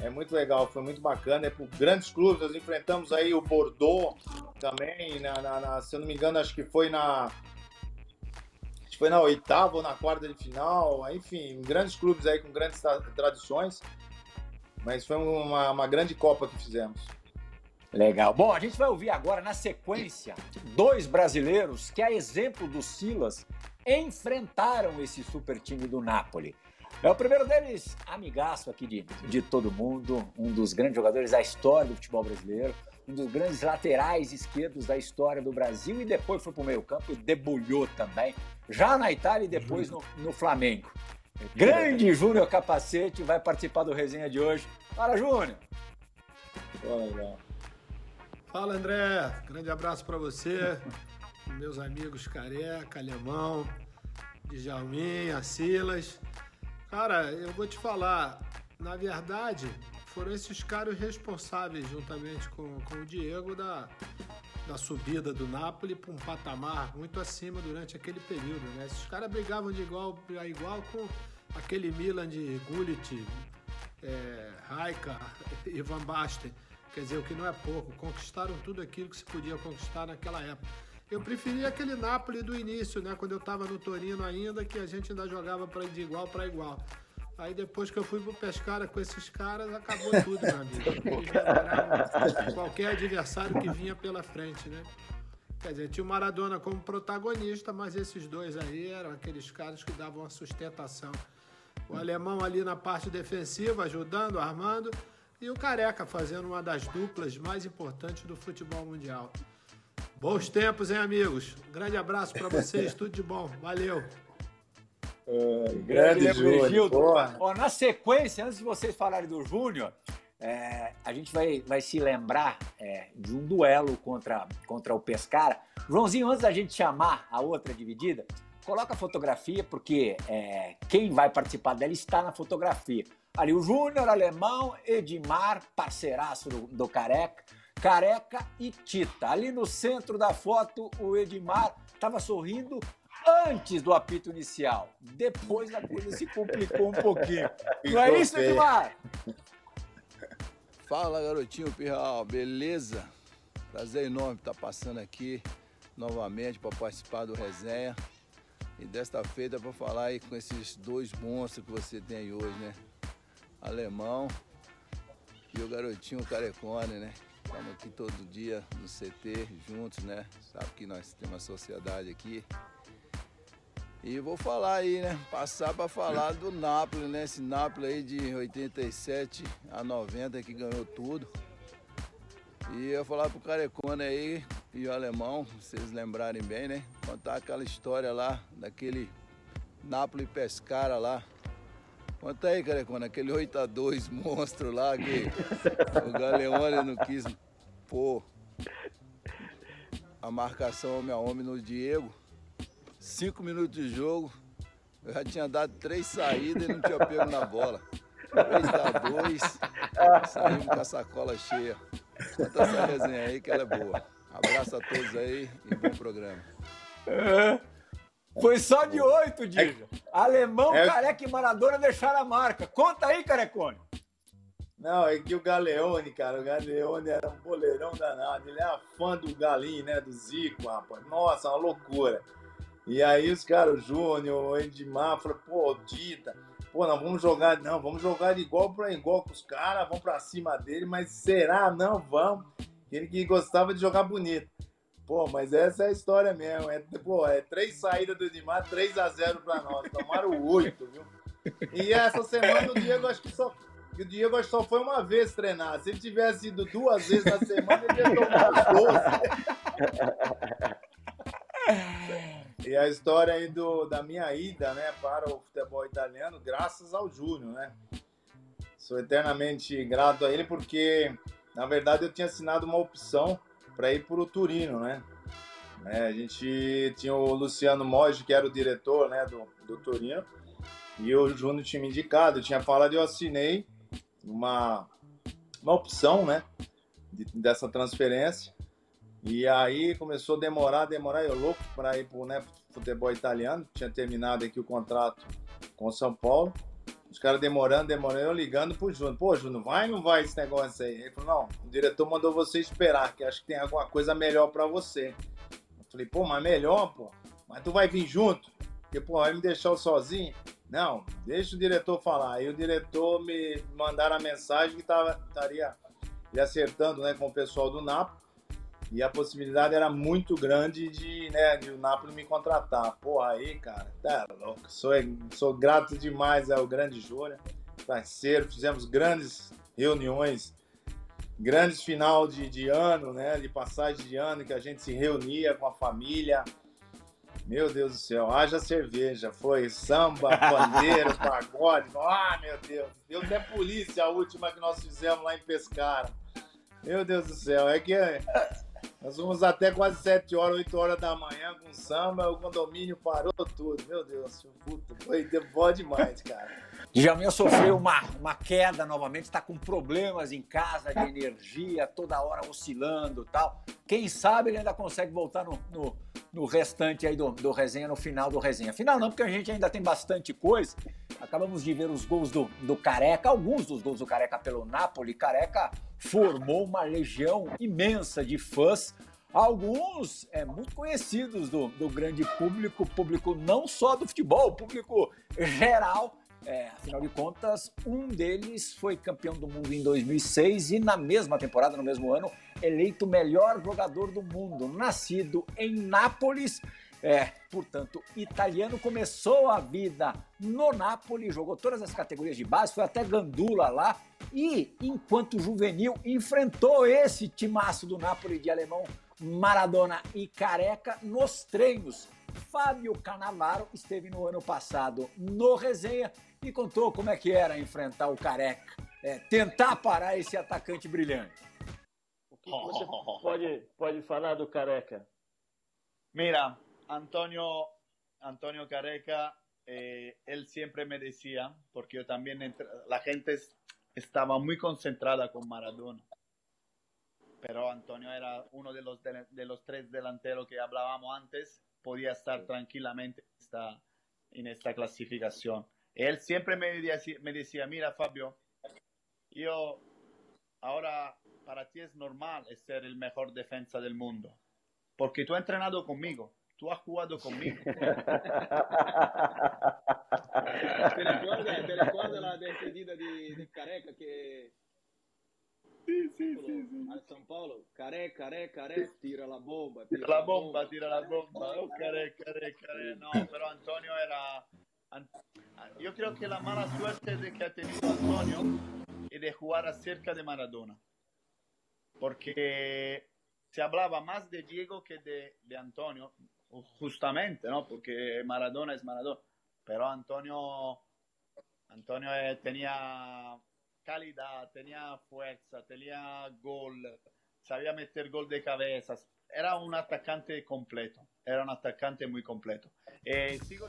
é muito legal, foi muito bacana. É por grandes clubes, nós enfrentamos aí o Bordeaux também, na, na- na- se eu não me engano, acho que foi na. Foi na oitava ou na quarta de final, enfim, grandes clubes aí com grandes tra- tradições. Mas foi uma, uma grande Copa que fizemos. Legal. Bom, a gente vai ouvir agora, na sequência, dois brasileiros que, a exemplo do Silas, enfrentaram esse super time do Napoli. É o primeiro deles, amigaço aqui de, de todo mundo, um dos grandes jogadores da história do futebol brasileiro, um dos grandes laterais esquerdos da história do Brasil e depois foi para o meio campo e debulhou também, já na Itália e depois no, no Flamengo. Grande Júnior Capacete vai participar do resenha de hoje. Fala, Júnior! Fala André, grande abraço para você, meus amigos Careca, Alemão, Djalminha, Silas. Cara, eu vou te falar, na verdade, foram esses caras responsáveis, juntamente com, com o Diego, da, da subida do Napoli para um patamar muito acima durante aquele período. Né? Esses caras brigavam de igual a igual com aquele Milan de Gullit, é, Raika e Van Basten. Quer dizer, o que não é pouco. Conquistaram tudo aquilo que se podia conquistar naquela época. Eu preferia aquele Napoli do início, né? Quando eu estava no Torino ainda, que a gente ainda jogava pra, de igual para igual. Aí depois que eu fui pro Pescara com esses caras, acabou tudo, meu amigo. Qualquer adversário que vinha pela frente, né? Quer dizer, tinha o Maradona como protagonista, mas esses dois aí eram aqueles caras que davam a sustentação. O alemão ali na parte defensiva, ajudando, armando, e o Careca fazendo uma das duplas mais importantes do futebol mundial. Bons tempos, hein, amigos? Grande abraço para vocês, tudo de bom. Valeu. Grande Júnior. Ó, na sequência, antes de vocês falarem do Júnior, é, a gente vai, vai se lembrar é, de um duelo contra, contra o Pescara. Joãozinho, antes da gente chamar a outra dividida, coloca a fotografia, porque é, quem vai participar dela está na fotografia. Ali o Júnior, Alemão, Edmar, parceiraço do, do Careca, Careca e Tita. Ali no centro da foto, o Edmar estava sorrindo antes do apito inicial. Depois a coisa se complicou um pouquinho. Não é isso. Edmar? Fala garotinho Pirral, beleza? Prazer enorme estar passando aqui novamente para participar do resenha. E desta feita para falar aí com esses dois monstros que você tem aí hoje, né? Alemão e o garotinho Carecone, né? Estamos aqui todo dia no CT juntos, né? Sabe que nós temos uma sociedade aqui. E vou falar aí, né? Passar para falar do Napoli, né? Esse Napoli aí de 87 a 90 que ganhou tudo. E eu falar pro Carecone aí e o alemão, vocês lembrarem bem, né? Contar aquela história lá, daquele Napoli Pescara lá. Conta aí, Carecone, aquele 8x2 monstro lá que o Galeone não quis pôr a marcação homem a homem no Diego. Cinco minutos de jogo, eu já tinha dado três saídas e não tinha pego na bola. 2x2. Saímos com a sacola cheia. Conta essa resenha aí que ela é boa. Abraço a todos aí e bom programa. É. Foi só de oito, Diga. Alemão, é... Careca e Maradona deixaram a marca. Conta aí, Carecone. Não, é que o Galeone, cara, o Galeone era um boleirão danado. Ele era fã do Galinho, né? Do Zico, rapaz. Nossa, uma loucura. E aí os caras, o Júnior, o Edmar, falaram, pô, Dita, pô, nós vamos jogar, não, vamos jogar de igual para igual com os caras, vamos para cima dele, mas será? Não, vamos. Ele que gostava de jogar bonito. Pô, mas essa é a história mesmo. É, pô, é três saídas do Edmar, 3 a 0 para nós. Tomaram oito, viu? E essa semana o Diego acho que só. O Diego acho que só foi uma vez treinar. Se ele tivesse ido duas vezes na semana, ele ia tomar os 12. E a história aí do, da minha ida né, para o futebol italiano, graças ao Júnior, né? Sou eternamente grato a ele porque, na verdade, eu tinha assinado uma opção para ir para o Turino, né? É, a gente tinha o Luciano Moggi, que era o diretor né, do, do Torino, e o Júnior tinha me indicado, eu tinha falado, eu assinei uma, uma opção né, de, dessa transferência, e aí começou a demorar, demorar, eu louco para ir para o né, futebol italiano, tinha terminado aqui o contrato com o São Paulo, os caras demorando, demorando, eu ligando pro Júnior. Pô, Júnior, vai ou não vai esse negócio aí? Ele falou, não, o diretor mandou você esperar, que acho que tem alguma coisa melhor para você. Eu falei, pô, mas melhor, pô. Mas tu vai vir junto? Porque, pô, vai me deixar sozinho? Não, deixa o diretor falar. Aí o diretor me mandaram a mensagem que estaria acertando né, com o pessoal do Napo e a possibilidade era muito grande de, né, de o Napoli me contratar. Porra, aí, cara, tá louco. Sou, sou grato demais ao grande Júnior, parceiro. Fizemos grandes reuniões, grandes final de, de ano, né, de passagem de ano, que a gente se reunia com a família. Meu Deus do céu, haja cerveja. Foi samba, bandeira, pagode. Ah, meu Deus. Deu até polícia a última que nós fizemos lá em Pescara. Meu Deus do céu, é que nós fomos até quase 7 horas, 8 horas da manhã com samba, o condomínio parou tudo. Meu Deus, puta, foi bom demais, cara. Djalminha sofreu uma, uma queda novamente, está com problemas em casa de energia, toda hora oscilando tal. Quem sabe ele ainda consegue voltar no, no, no restante aí do, do resenha, no final do resenha. Final não, porque a gente ainda tem bastante coisa. Acabamos de ver os gols do, do Careca, alguns dos gols do Careca pelo Napoli. Careca formou uma legião imensa de fãs, alguns é, muito conhecidos do, do grande público, público não só do futebol, público geral. É, afinal de contas, um deles foi campeão do mundo em 2006 e na mesma temporada, no mesmo ano, eleito melhor jogador do mundo, nascido em Nápoles é, portanto, italiano começou a vida no Napoli, jogou todas as categorias de base, foi até Gandula lá e, enquanto juvenil, enfrentou esse timaço do Napoli de alemão Maradona e Careca nos treinos. Fábio Canavaro esteve no ano passado no Resenha e contou como é que era enfrentar o Careca, é, tentar parar esse atacante brilhante. O que você pode, pode falar do Careca? Mira, Antonio, Antonio Careca, eh, él siempre me decía, porque yo también, la gente estaba muy concentrada con Maradona, pero Antonio era uno de los, de, los tres delanteros que hablábamos antes, podía estar tranquilamente en esta, en esta clasificación. Él siempre me decía, me decía, mira Fabio, yo ahora para ti es normal ser el mejor defensa del mundo, porque tú has entrenado conmigo, tú has jugado conmigo. ¿Te recuerdas, ¿Te recuerdas la despedida de, de Careca que... Sí, sí, sí, sí. A São Paulo, careca, careca, careca, tira la bomba. Tira, la bomba, tira la bomba. Oh, careca, careca, careca. No, pero Antonio era... Yo creo que la mala suerte de que ha tenido Antonio es de jugar cerca de Maradona. Porque se hablaba más de Diego que de, de Antonio justamente, ¿no? Porque Maradona es Maradona. Pero Antonio, Antonio eh, tenía calidad, tenía fuerza, tenía gol, sabía meter gol de cabezas. Era un atacante completo, era un atacante muy completo. Eh, sigo...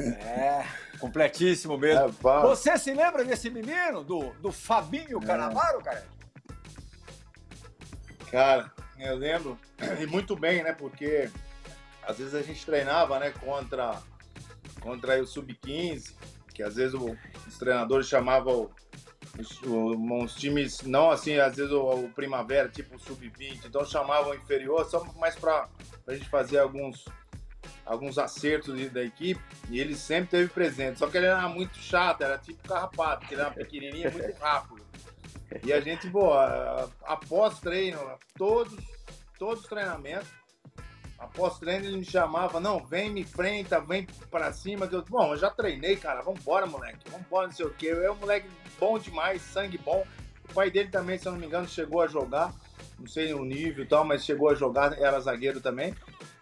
É, completíssimo mesmo. É, pá. Você se lembra desse menino, do, do Fabinho É. Canavaro, cara? Cara, eu lembro, e muito bem, né? Porque às vezes a gente treinava, né, contra, contra o Sub-15, que às vezes o- os treinadores chamavam os, o- uns times, não assim, às vezes o, o Primavera, tipo o Sub-20, então chamavam o inferior só mais pra, pra gente fazer alguns, alguns acertos de- da equipe, e ele sempre teve presente. Só que ele era muito chato, era tipo carrapato, porque ele era pequenininho, muito rápido. E a gente, pô, a- após treino, todos, todos os treinamentos, após treino ele me chamava, não, vem, me enfrenta, vem pra cima, que eu, bom, eu já treinei, cara, vambora, moleque, vambora, não sei o quê. Eu é um moleque bom demais, sangue bom. O pai dele também, se eu não me engano, chegou a jogar, não sei o nível e tal, mas chegou a jogar, era zagueiro também.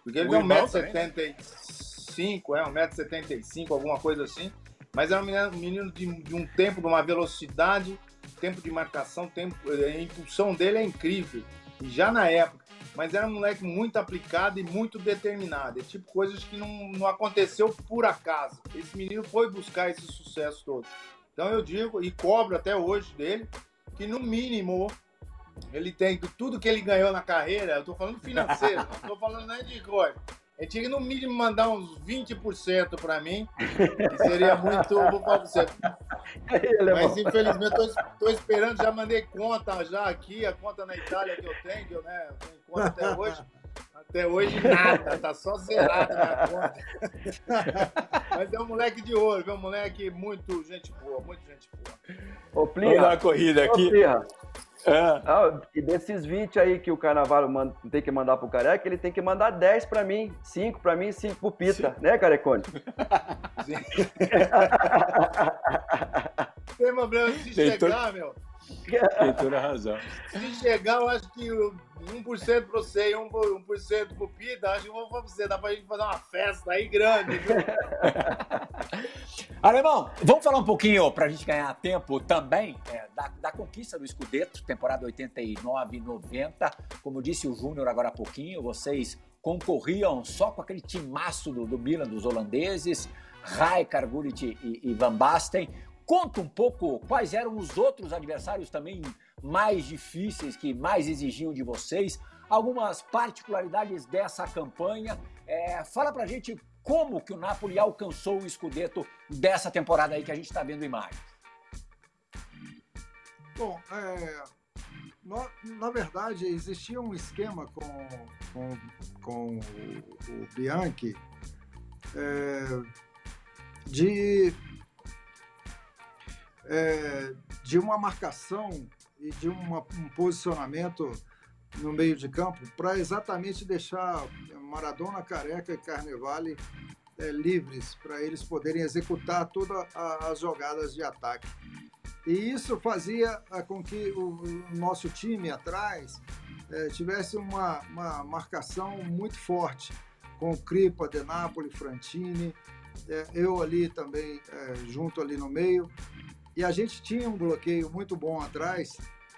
Porque ele O tem irmão também, 1,75m, é, 1,75m, alguma coisa assim. Mas era um menino, um menino de, de um tempo, de uma velocidade, tempo de marcação, tempo, eh, a impulsão dele é incrível. E já na época. Mas era um moleque muito aplicado e muito determinado. É tipo coisas que não, não aconteceu por acaso. Esse menino foi buscar esse sucesso todo. Então eu digo, e cobro até hoje dele, que no mínimo ele tem tudo que ele ganhou na carreira, eu tô falando financeiro, não tô falando nem de coisa. Ele tinha que no mínimo mandar uns 20% para mim, que seria muito, falar pra você. Alemão. Mas infelizmente tô esperando, já mandei conta já aqui, a conta na Itália que eu tenho, que eu, né, eu tenho conta até hoje. Até hoje nada, tá só zerado minha conta. Mas é um moleque de ouro, viu? Um moleque muito gente boa, muito gente boa. Ô, Vamos Plirra, dar uma corrida ô, aqui. Plirra, Ah, ah, e desses 20 aí que o Carnaval manda- tem que mandar pro Careca, ele tem que mandar 10 pra mim, 5 pra mim e 5 pro Pita, né, Carecone? Tem problema se chegar, meu. Tem toda a razão. Se chegar, eu acho que o 1% pra você e 1%, 1% pro Pita, acho que eu vou falar pra você, dá pra gente fazer uma festa aí grande, viu? Alemão, vamos falar um pouquinho, para a gente ganhar tempo também, é, da, da conquista do Scudetto, temporada 89 90. Como disse o Júnior agora há pouquinho, vocês concorriam só com aquele timaço do, do Milan, dos holandeses, Rijkaard, Gullit e, e Van Basten. Conta um pouco quais eram os outros adversários também mais difíceis, que mais exigiam de vocês, algumas particularidades dessa campanha. É, fala pra gente como que o Napoli alcançou o Scudetto dessa temporada aí que a gente está vendo imagens. Bom, é, na, na verdade, existia um esquema com, com, com o, o Bianchi é, de, é, de uma marcação e de uma- um posicionamento no meio de campo para exatamente deixar Maradona, Careca e Carnevale é, livres para eles poderem executar todas as jogadas de ataque. E isso fazia ah, com que o, o nosso time atrás eh, tivesse uma, uma marcação muito forte, com o Cripa, De Napoli, Frantini, eh, eu ali também eh, junto ali no meio. E a gente tinha um bloqueio muito bom atrás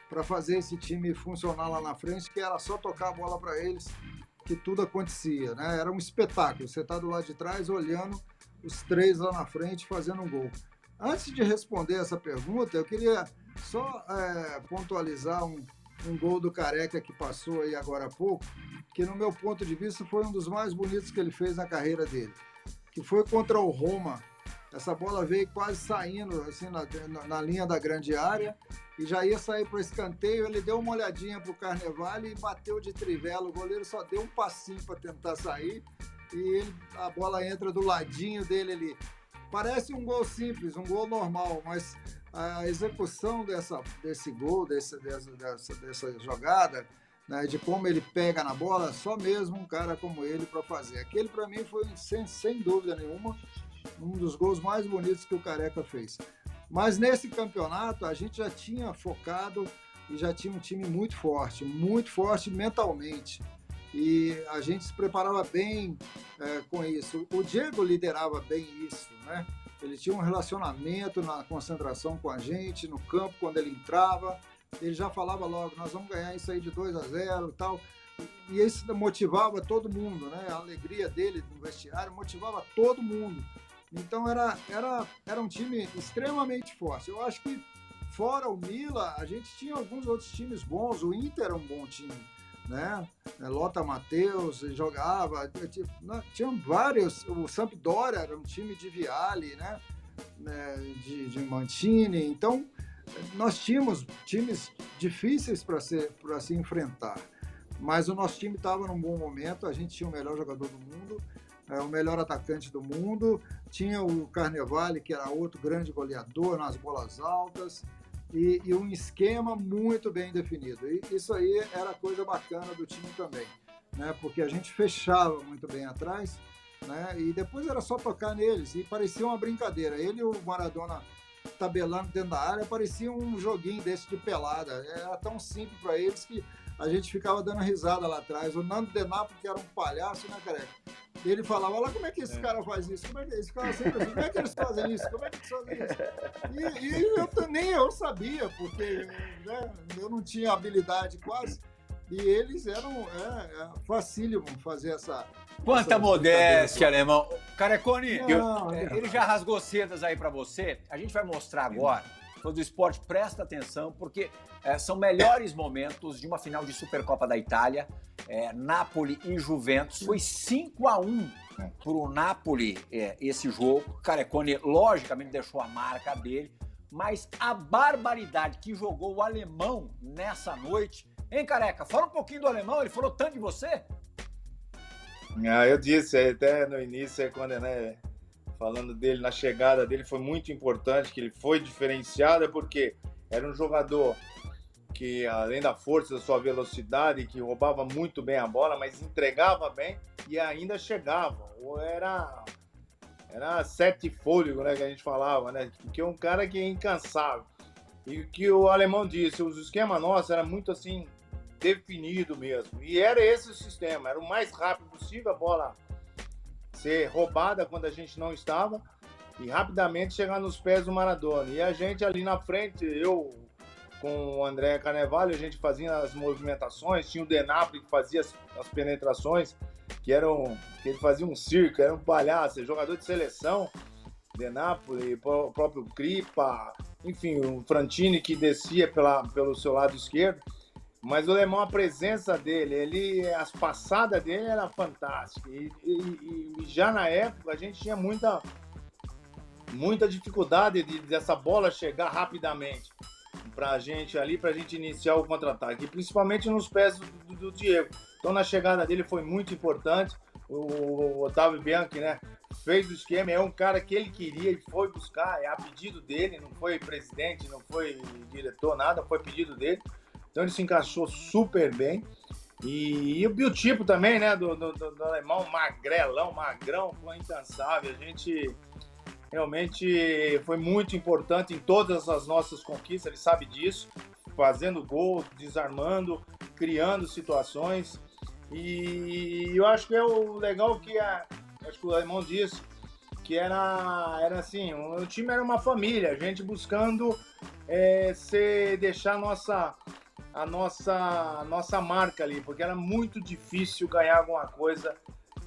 para fazer esse time funcionar lá na frente, que era só tocar a bola para eles, que tudo acontecia. Né? Era um espetáculo. Você está do lado de trás olhando os três lá na frente fazendo um gol. Antes de responder essa pergunta, eu queria só é, pontualizar um, um gol do Careca que passou aí agora há pouco, que no meu ponto de vista foi um dos mais bonitos que ele fez na carreira dele, que foi contra o Roma. Essa bola veio quase saindo assim na, na, linha da grande área e já ia sair para o escanteio. Ele deu uma olhadinha para o Carnevale e bateu de trivela. O goleiro só deu um passinho para tentar sair e ele, a bola entra do ladinho dele ali. Parece um gol simples, um gol normal, mas a execução dessa, desse gol, desse, dessa, dessa, dessa jogada, né, de como ele pega na bola, só mesmo um cara como ele para fazer. Aquele para mim foi, sem, sem dúvida nenhuma, um dos gols mais bonitos que o Careca fez. Mas nesse campeonato a gente já tinha focado e já tinha um time muito forte, muito forte mentalmente. E a gente se preparava bem é, com isso. O Diego liderava bem isso, né? Ele tinha um relacionamento na concentração com a gente, no campo, quando ele entrava. Ele já falava logo: nós vamos ganhar isso aí de 2 a 0 e tal. E isso motivava todo mundo, né? A alegria dele no vestiário motivava todo mundo. Então era, era, era um time extremamente forte. Eu acho que fora o Mila, a gente tinha alguns outros times bons. O Inter era um bom time, né? É, Lota Matheus jogava, tinha vários. O Sampdoria era um time de Viale, né? né? De, de Mantini. Então nós tínhamos times difíceis para se, se enfrentar. Mas o nosso time estava num bom momento, a gente tinha o melhor jogador do mundo, é, o melhor atacante do mundo, tinha o Carnevale, que era outro grande goleador nas bolas altas, e, e, um esquema muito bem definido. E isso aí era coisa bacana do time também, né? porque a gente fechava muito bem atrás, né? e depois era só tocar neles, e parecia uma brincadeira. Ele e o Maradona tabelando dentro da área, parecia um joguinho desse de pelada. Era tão simples para eles que a gente ficava dando risada lá atrás. O Nando Denapo, que era um palhaço, né, careca? Ele falava, olha como é que esse é. cara faz isso? Como é que eles ficava sempre assim, como é que eles fazem isso? Como é que eles fazem isso? E, e eu, nem eu sabia, porque né, eu não tinha habilidade quase. E eles eram é, é, facílimo fazer essa. Quanta essa modéstia, alemão. Carecone, não, eu, ele já rasgou cedas aí para você. A gente vai mostrar agora fã do esporte, presta atenção, porque é, são melhores momentos de uma final de Supercopa da Itália, é, Napoli e Juventus. Foi 5 a 1 para o Napoli é, esse jogo. Carecone, logicamente, deixou a marca dele, mas a barbaridade que jogou o alemão nessa noite. Hein, Careca? Fala um pouquinho do alemão, ele falou tanto de você? Ah, eu disse até no início, quando né, falando dele na chegada dele, foi muito importante que ele foi diferenciado, porque era um jogador que, além da força, da sua velocidade, que roubava muito bem a bola, mas entregava bem e ainda chegava. Ou era era sete fôlego, né, que a gente falava, né? Porque é um cara que é incansável. E que o alemão disse, o esquema nosso era muito assim definido mesmo. E era esse o sistema, era o mais rápido possível a bola ser roubada quando a gente não estava e rapidamente chegar nos pés do Maradona. E a gente ali na frente, eu com o André Carnevale, a gente fazia as movimentações, tinha o Denapoli que fazia as, as, penetrações, que eram que ele fazia um circo, era um palhaço, jogador de seleção, Denapoli, o próprio Cripa, enfim, o Frantini que descia pela, pelo seu lado esquerdo. Mas o Lemão, a presença dele, ele, as passadas dele era fantástica. E, e, e, já na época a gente tinha muita, muita dificuldade de, dessa bola chegar rapidamente para a gente ali, para a gente iniciar o contra-ataque, principalmente nos pés do, do, do, Diego. Então na chegada dele foi muito importante. O, o Otávio Bianchi, né, fez o esquema, é um cara que ele queria e foi buscar, é a pedido dele, não foi presidente, não foi diretor, nada, foi pedido dele. Então ele se encaixou super bem. E, e o biotipo também, né, do, do, do, alemão, magrelão, magrão, foi incansável. A gente realmente foi muito importante em todas as nossas conquistas, ele sabe disso, fazendo gol, desarmando, criando situações. E eu acho que é o legal que a, acho que o alemão disse, que era, era assim, o time era uma família, a gente buscando é, ser, deixar nossa a nossa, a nossa marca ali, porque era muito difícil ganhar alguma coisa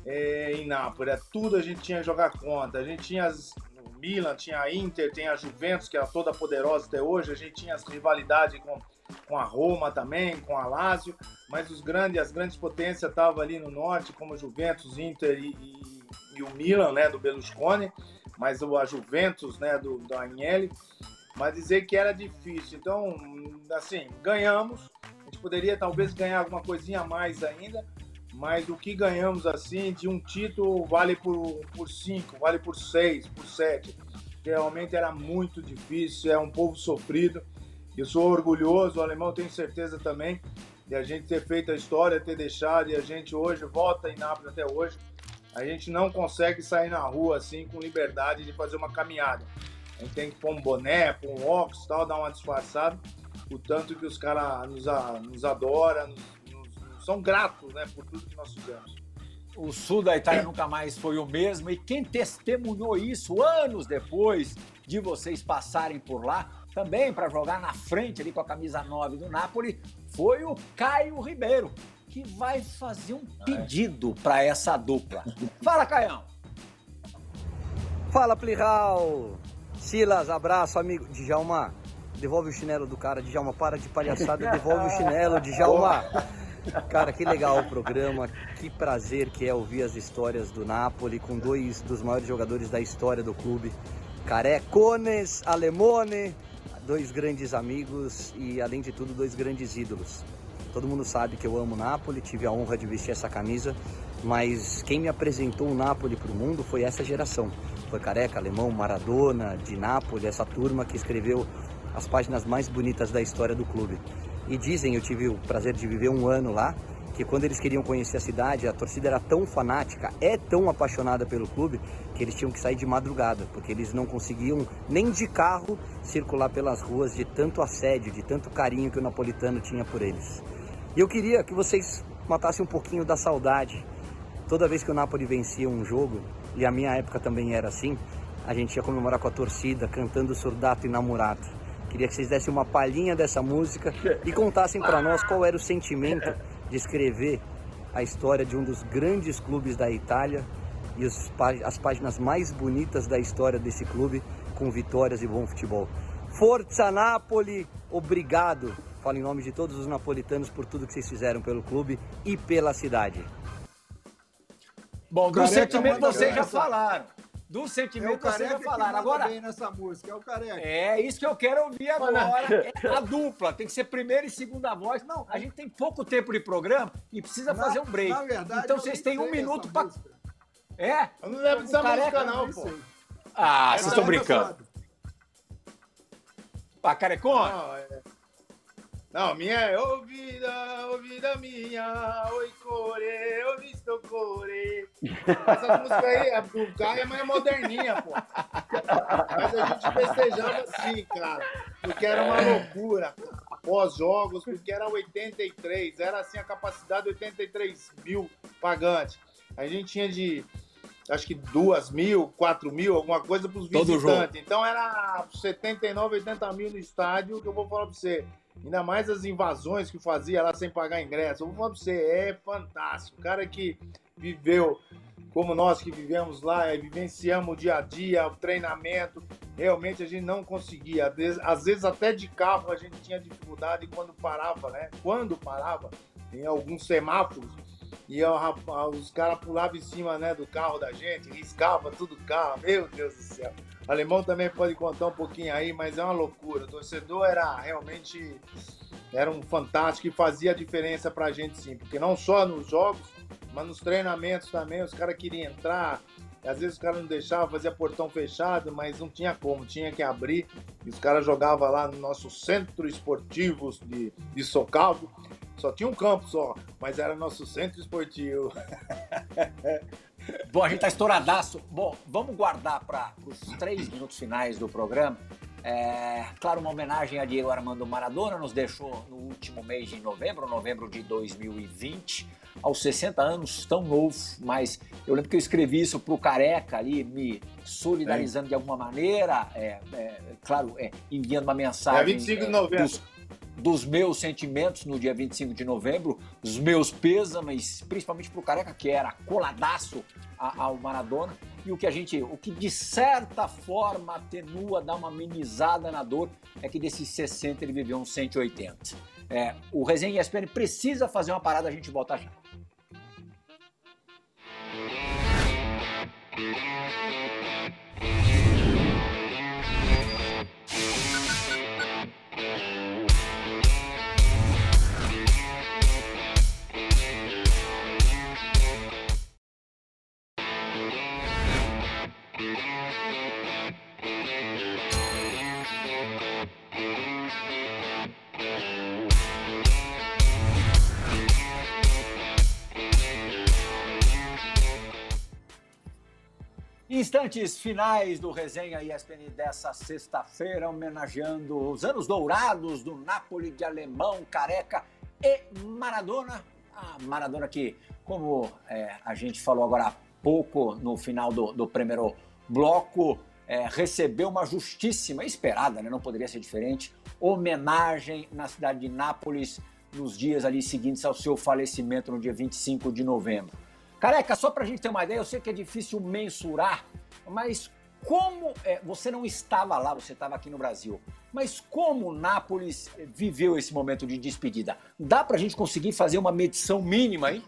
é, em Nápoles. É, tudo a gente tinha que jogar contra. A gente tinha as, o Milan, tinha a Inter, tem a Juventus, que é toda poderosa até hoje. A gente tinha as rivalidades com, com a Roma também, com a Lazio, mas os grandes, as grandes potências estavam ali no norte, como Juventus, Inter e, e, e o Milan, né, do Berlusconi, mas a Juventus, né, do, do Agnelli mas dizer que era difícil. Então, assim, ganhamos. A gente poderia talvez ganhar alguma coisinha a mais ainda, mas o que ganhamos assim de um título vale por, por cinco, vale por seis, por sete. Realmente era muito difícil, é um povo sofrido. Eu sou orgulhoso, o alemão tenho certeza também de a gente ter feito a história, ter deixado e a gente hoje volta em Nápoles até hoje. A gente não consegue sair na rua assim com liberdade de fazer uma caminhada. A gente tem que pôr um boné, pôr um óculos tal, dar uma disfarçada. O tanto que os caras nos, nos adoram, nos, nos, são gratos né, por tudo que nós fizemos. O sul da Itália nunca mais foi o mesmo. E quem testemunhou isso anos depois de vocês passarem por lá, também para jogar na frente ali com a camisa 9 do Napoli, foi o Caio Ribeiro, que vai fazer um pedido para essa dupla. Fala, Caião! Fala, Plihal! Silas, abraço, amigo. Djalma, devolve o chinelo do cara. Djalma, para de palhaçada, devolve o chinelo, Djalma. Cara, que legal o programa, que prazer que é ouvir as histórias do Napoli com dois dos maiores jogadores da história do clube, Carecones, Alemone, dois grandes amigos e, além de tudo, dois grandes ídolos. Todo mundo sabe que eu amo Napoli, tive a honra de vestir essa camisa, mas quem me apresentou o Napoli para o mundo foi essa geração. Foi Careca, Alemão, Maradona, de Napoli, essa turma que escreveu as páginas mais bonitas da história do clube. E dizem, eu tive o prazer de viver um ano lá, que quando eles queriam conhecer a cidade, a torcida era tão fanática, é tão apaixonada pelo clube, que eles tinham que sair de madrugada, porque eles não conseguiam nem de carro circular pelas ruas de tanto assédio, de tanto carinho que o napolitano tinha por eles. E eu queria que vocês matassem um pouquinho da saudade. Toda vez que o Napoli vencia um jogo, e a minha época também era assim, a gente ia comemorar com a torcida, cantando Surdato e Namorato. Queria que vocês dessem uma palhinha dessa música e contassem para nós qual era o sentimento de escrever a história de um dos grandes clubes da Itália e as páginas mais bonitas da história desse clube com vitórias e bom futebol. Forza Napoli, obrigado. Falo em nome de todos os napolitanos por tudo que vocês fizeram pelo clube e pela cidade. Bom, do sentimento vocês já falaram do sentimento é você vai falar. Agora, bem nessa música, é o careca. É isso que eu quero ouvir agora. É a dupla, tem que ser primeira e segunda voz. Não, a gente tem pouco tempo de programa e precisa na, fazer um break. Na verdade, então vocês têm um minuto para. É? Eu não lembro dessa música, não, pô. Ah, vocês estão brincando. Ah, carecona? Não, é... Não, minha é ouvida, ouvida minha, oi core, eu visto core. Essa música aí do Caio, é moderninha, pô. Mas a gente festejava assim, cara, porque era uma loucura. Pós-jogos, porque era 83, era assim a capacidade 83 mil pagantes. A gente tinha de acho que duas mil, quatro mil, alguma coisa para os visitantes. Então era 79, 80 mil no estádio, que eu vou falar para você. Ainda mais as invasões que fazia lá sem pagar ingresso. Eu vou falar pra você, é fantástico. O cara que viveu como nós que vivemos lá, vivenciamos o dia a dia, o treinamento, realmente a gente não conseguia. Às vezes, às vezes até de carro a gente tinha dificuldade quando parava, né? Quando parava, em alguns semáforos, e os caras pulavam em cima né, do carro da gente, riscava tudo o carro, meu Deus do céu. Alemão também pode contar um pouquinho aí, mas é uma loucura. O torcedor era realmente era um fantástico e fazia diferença pra gente sim, porque não só nos jogos, mas nos treinamentos também, os caras queriam entrar, às vezes os caras não deixavam, fazia portão fechado, mas não tinha como, tinha que abrir. E os caras jogavam lá no nosso centro esportivo de, de Socalvo. Só tinha um campo só, mas era nosso centro esportivo. Bom, a gente tá estouradaço. Bom, vamos guardar para os três minutos finais do programa. É, claro, uma homenagem a Diego Armando Maradona, nos deixou no último mês de novembro, novembro de 2020, aos 60 anos, tão novo, mas eu lembro que eu escrevi isso pro Careca ali, me solidarizando é. de alguma maneira, é, é claro, é, enviando uma mensagem. É 25 de novembro. Dos, dos meus sentimentos no dia 25 de novembro, os meus pêsames, principalmente para o Careca, que era coladaço ao Maradona, e o que a gente, o que de certa forma atenua, dá uma amenizada na dor, é que desses 60 ele viveu uns 180. É, o Resenha ESPN precisa fazer uma parada, a gente volta já. Instantes finais do Resenha ESPN dessa sexta-feira, homenageando os anos dourados do Napoli de Alemão, Careca e Maradona. A Maradona que, como é, a gente falou agora há pouco, no final do, do primeiro bloco, é, recebeu uma justíssima, esperada, né? não poderia ser diferente, homenagem na cidade de Nápoles nos dias ali seguintes ao seu falecimento no dia 25 de novembro. Careca, só para a gente ter uma ideia, eu sei que é difícil mensurar, mas como é, você não estava lá, você estava aqui no Brasil, mas como Nápoles viveu esse momento de despedida? Dá para a gente conseguir fazer uma medição mínima aí?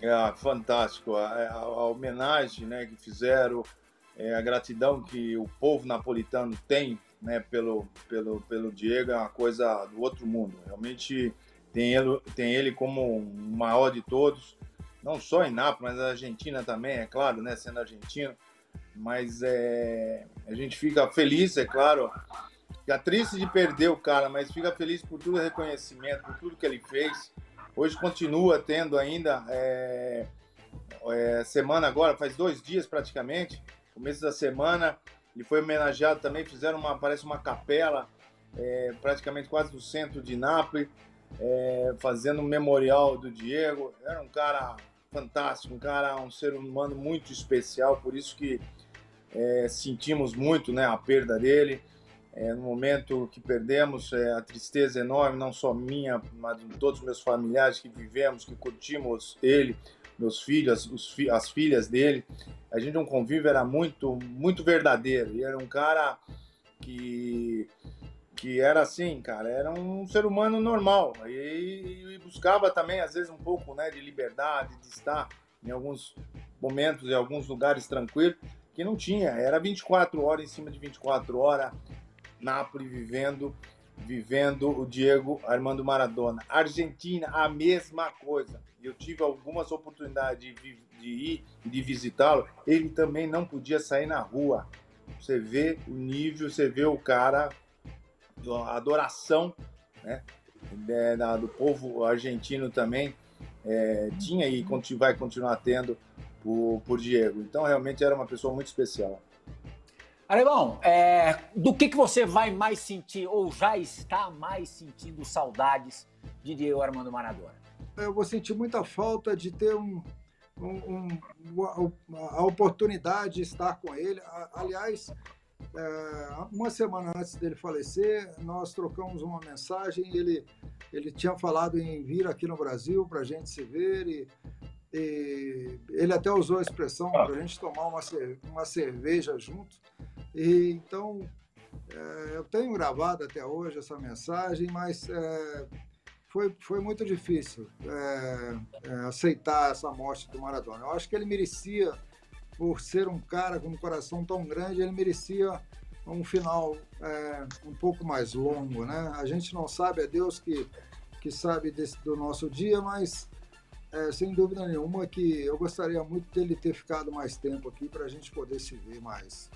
É, fantástico. A, a, a homenagem né, que fizeram, é, a gratidão que o povo napolitano tem né, pelo, pelo, pelo Diego é uma coisa do outro mundo. Realmente tem ele, tem ele como o maior de todos, não só em Nápoles, mas na Argentina também, é claro, né, sendo argentino. Mas é, a gente fica feliz, é claro, fica triste de perder o cara, mas fica feliz por todo o reconhecimento, por tudo que ele fez. Hoje continua tendo ainda é, é, semana agora, faz dois dias praticamente, começo da semana, ele foi homenageado também, fizeram uma, parece uma capela, é, praticamente quase no centro de Nápoles, é, fazendo um memorial do Diego. Era um cara fantástico, um cara, um ser humano muito especial, por isso que é, sentimos muito né, a perda dele. É, no momento que perdemos, é, a tristeza enorme, não só minha, mas de todos os meus familiares que vivemos, que curtimos ele, meus filhos, os, as filhas dele. A gente um convívio era muito, muito verdadeiro. E era um cara que que era assim, cara, era um ser humano normal e, e, buscava também às vezes um pouco, né, de liberdade, de estar em alguns momentos, em alguns lugares tranquilos, que não tinha. Era 24 horas em cima de 24 horas, Nápoles vivendo, vivendo o Diego Armando Maradona. Argentina, a mesma coisa. Eu tive algumas oportunidades de, de ir e de visitá-lo. Ele também não podia sair na rua. Você vê o nível, você vê o cara, a adoração né, do povo argentino também. É, tinha e vai continuar tendo por, por Diego. Então, realmente era uma pessoa muito especial. Alemão, é, do que, que você vai mais sentir ou já está mais sentindo saudades de Diego Armando Maradona? Eu vou sentir muita falta de ter um, um, um, a oportunidade de estar com ele. Aliás, é, uma semana antes dele falecer, nós trocamos uma mensagem. Ele, ele tinha falado em vir aqui no Brasil para a gente se ver e, e ele até usou a expressão para a gente tomar uma, uma cerveja junto. E, então, é, eu tenho gravado até hoje essa mensagem, mas é, foi, foi muito difícil é, é, aceitar essa morte do Maradona. Eu acho que ele merecia, por ser um cara com um coração tão grande, ele merecia um final é, um pouco mais longo, né? A gente não sabe, é Deus que, que sabe desse, do nosso dia, mas é, sem dúvida nenhuma que eu gostaria muito dele ter ficado mais tempo aqui para a gente poder se ver mais.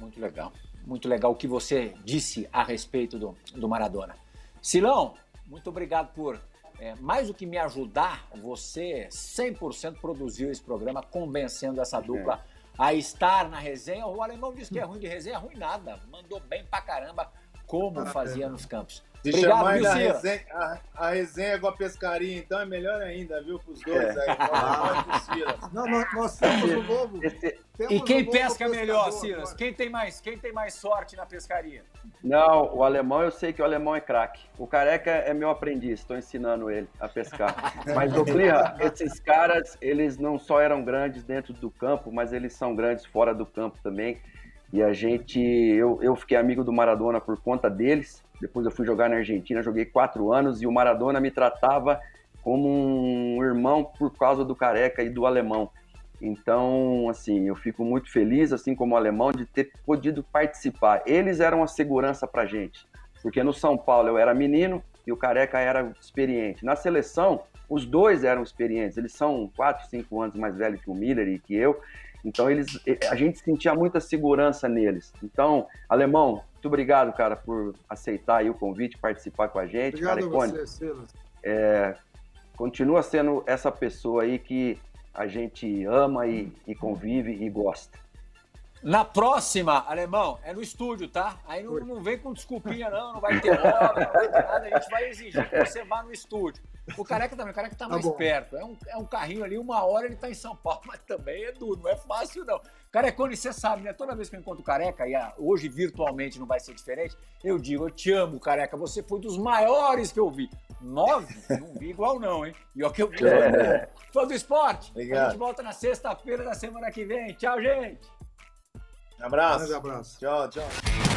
Muito legal. Muito legal o que você disse a respeito do, do Maradona. Silão, muito obrigado por é, mais do que me ajudar, você 100% produziu esse programa convencendo essa dupla é. a estar na resenha. O alemão disse que é ruim de resenha, ruim nada. Mandou bem pra caramba como fazia nos campos. Se Obrigado, chamar viu, a, resenha, a, a resenha com a pescaria, então é melhor ainda, viu, pros dois é. aí. Não, nós, nós temos o novo. e quem pesca melhor, Silas? Quem tem mais? Quem tem mais sorte na pescaria? Não, o alemão eu sei que o alemão é craque. O careca é meu aprendiz, estou ensinando ele a pescar. Mas, Doblirra, esses caras, eles não só eram grandes dentro do campo, mas eles são grandes fora do campo também. E a gente, eu, eu fiquei amigo do Maradona por conta deles. Depois eu fui jogar na Argentina, joguei quatro anos e o Maradona me tratava como um irmão por causa do careca e do alemão. Então, assim, eu fico muito feliz, assim como o alemão, de ter podido participar. Eles eram a segurança pra gente, porque no São Paulo eu era menino e o careca era experiente. Na seleção, os dois eram experientes. Eles são quatro, cinco anos mais velhos que o Miller e que eu. Então eles, a gente sentia muita segurança neles. Então, alemão, muito obrigado, cara, por aceitar o convite, participar com a gente. Obrigado cara, a você, Silas. É, continua sendo essa pessoa aí que a gente ama e, e convive e gosta. Na próxima, alemão, é no estúdio, tá? Aí não, não vem com desculpinha, não, não vai ter hora, não vai ter nada, a gente vai exigir que você vá no estúdio. O careca também, o careca tá mais bom. perto. É um, é um carrinho ali, uma hora ele tá em São Paulo, mas também é duro, não é fácil, não. Carecone, você sabe, né? Toda vez que eu encontro o careca, e hoje virtualmente não vai ser diferente, eu digo, eu te amo, careca. Você foi dos maiores que eu vi. Nove? Não vi igual, não, hein? E ó que eu vi. É. Fã do esporte. A Obrigado. gente volta na sexta-feira da semana que vem. Tchau, gente. Abraço. Grande abraço. Tchau, tchau.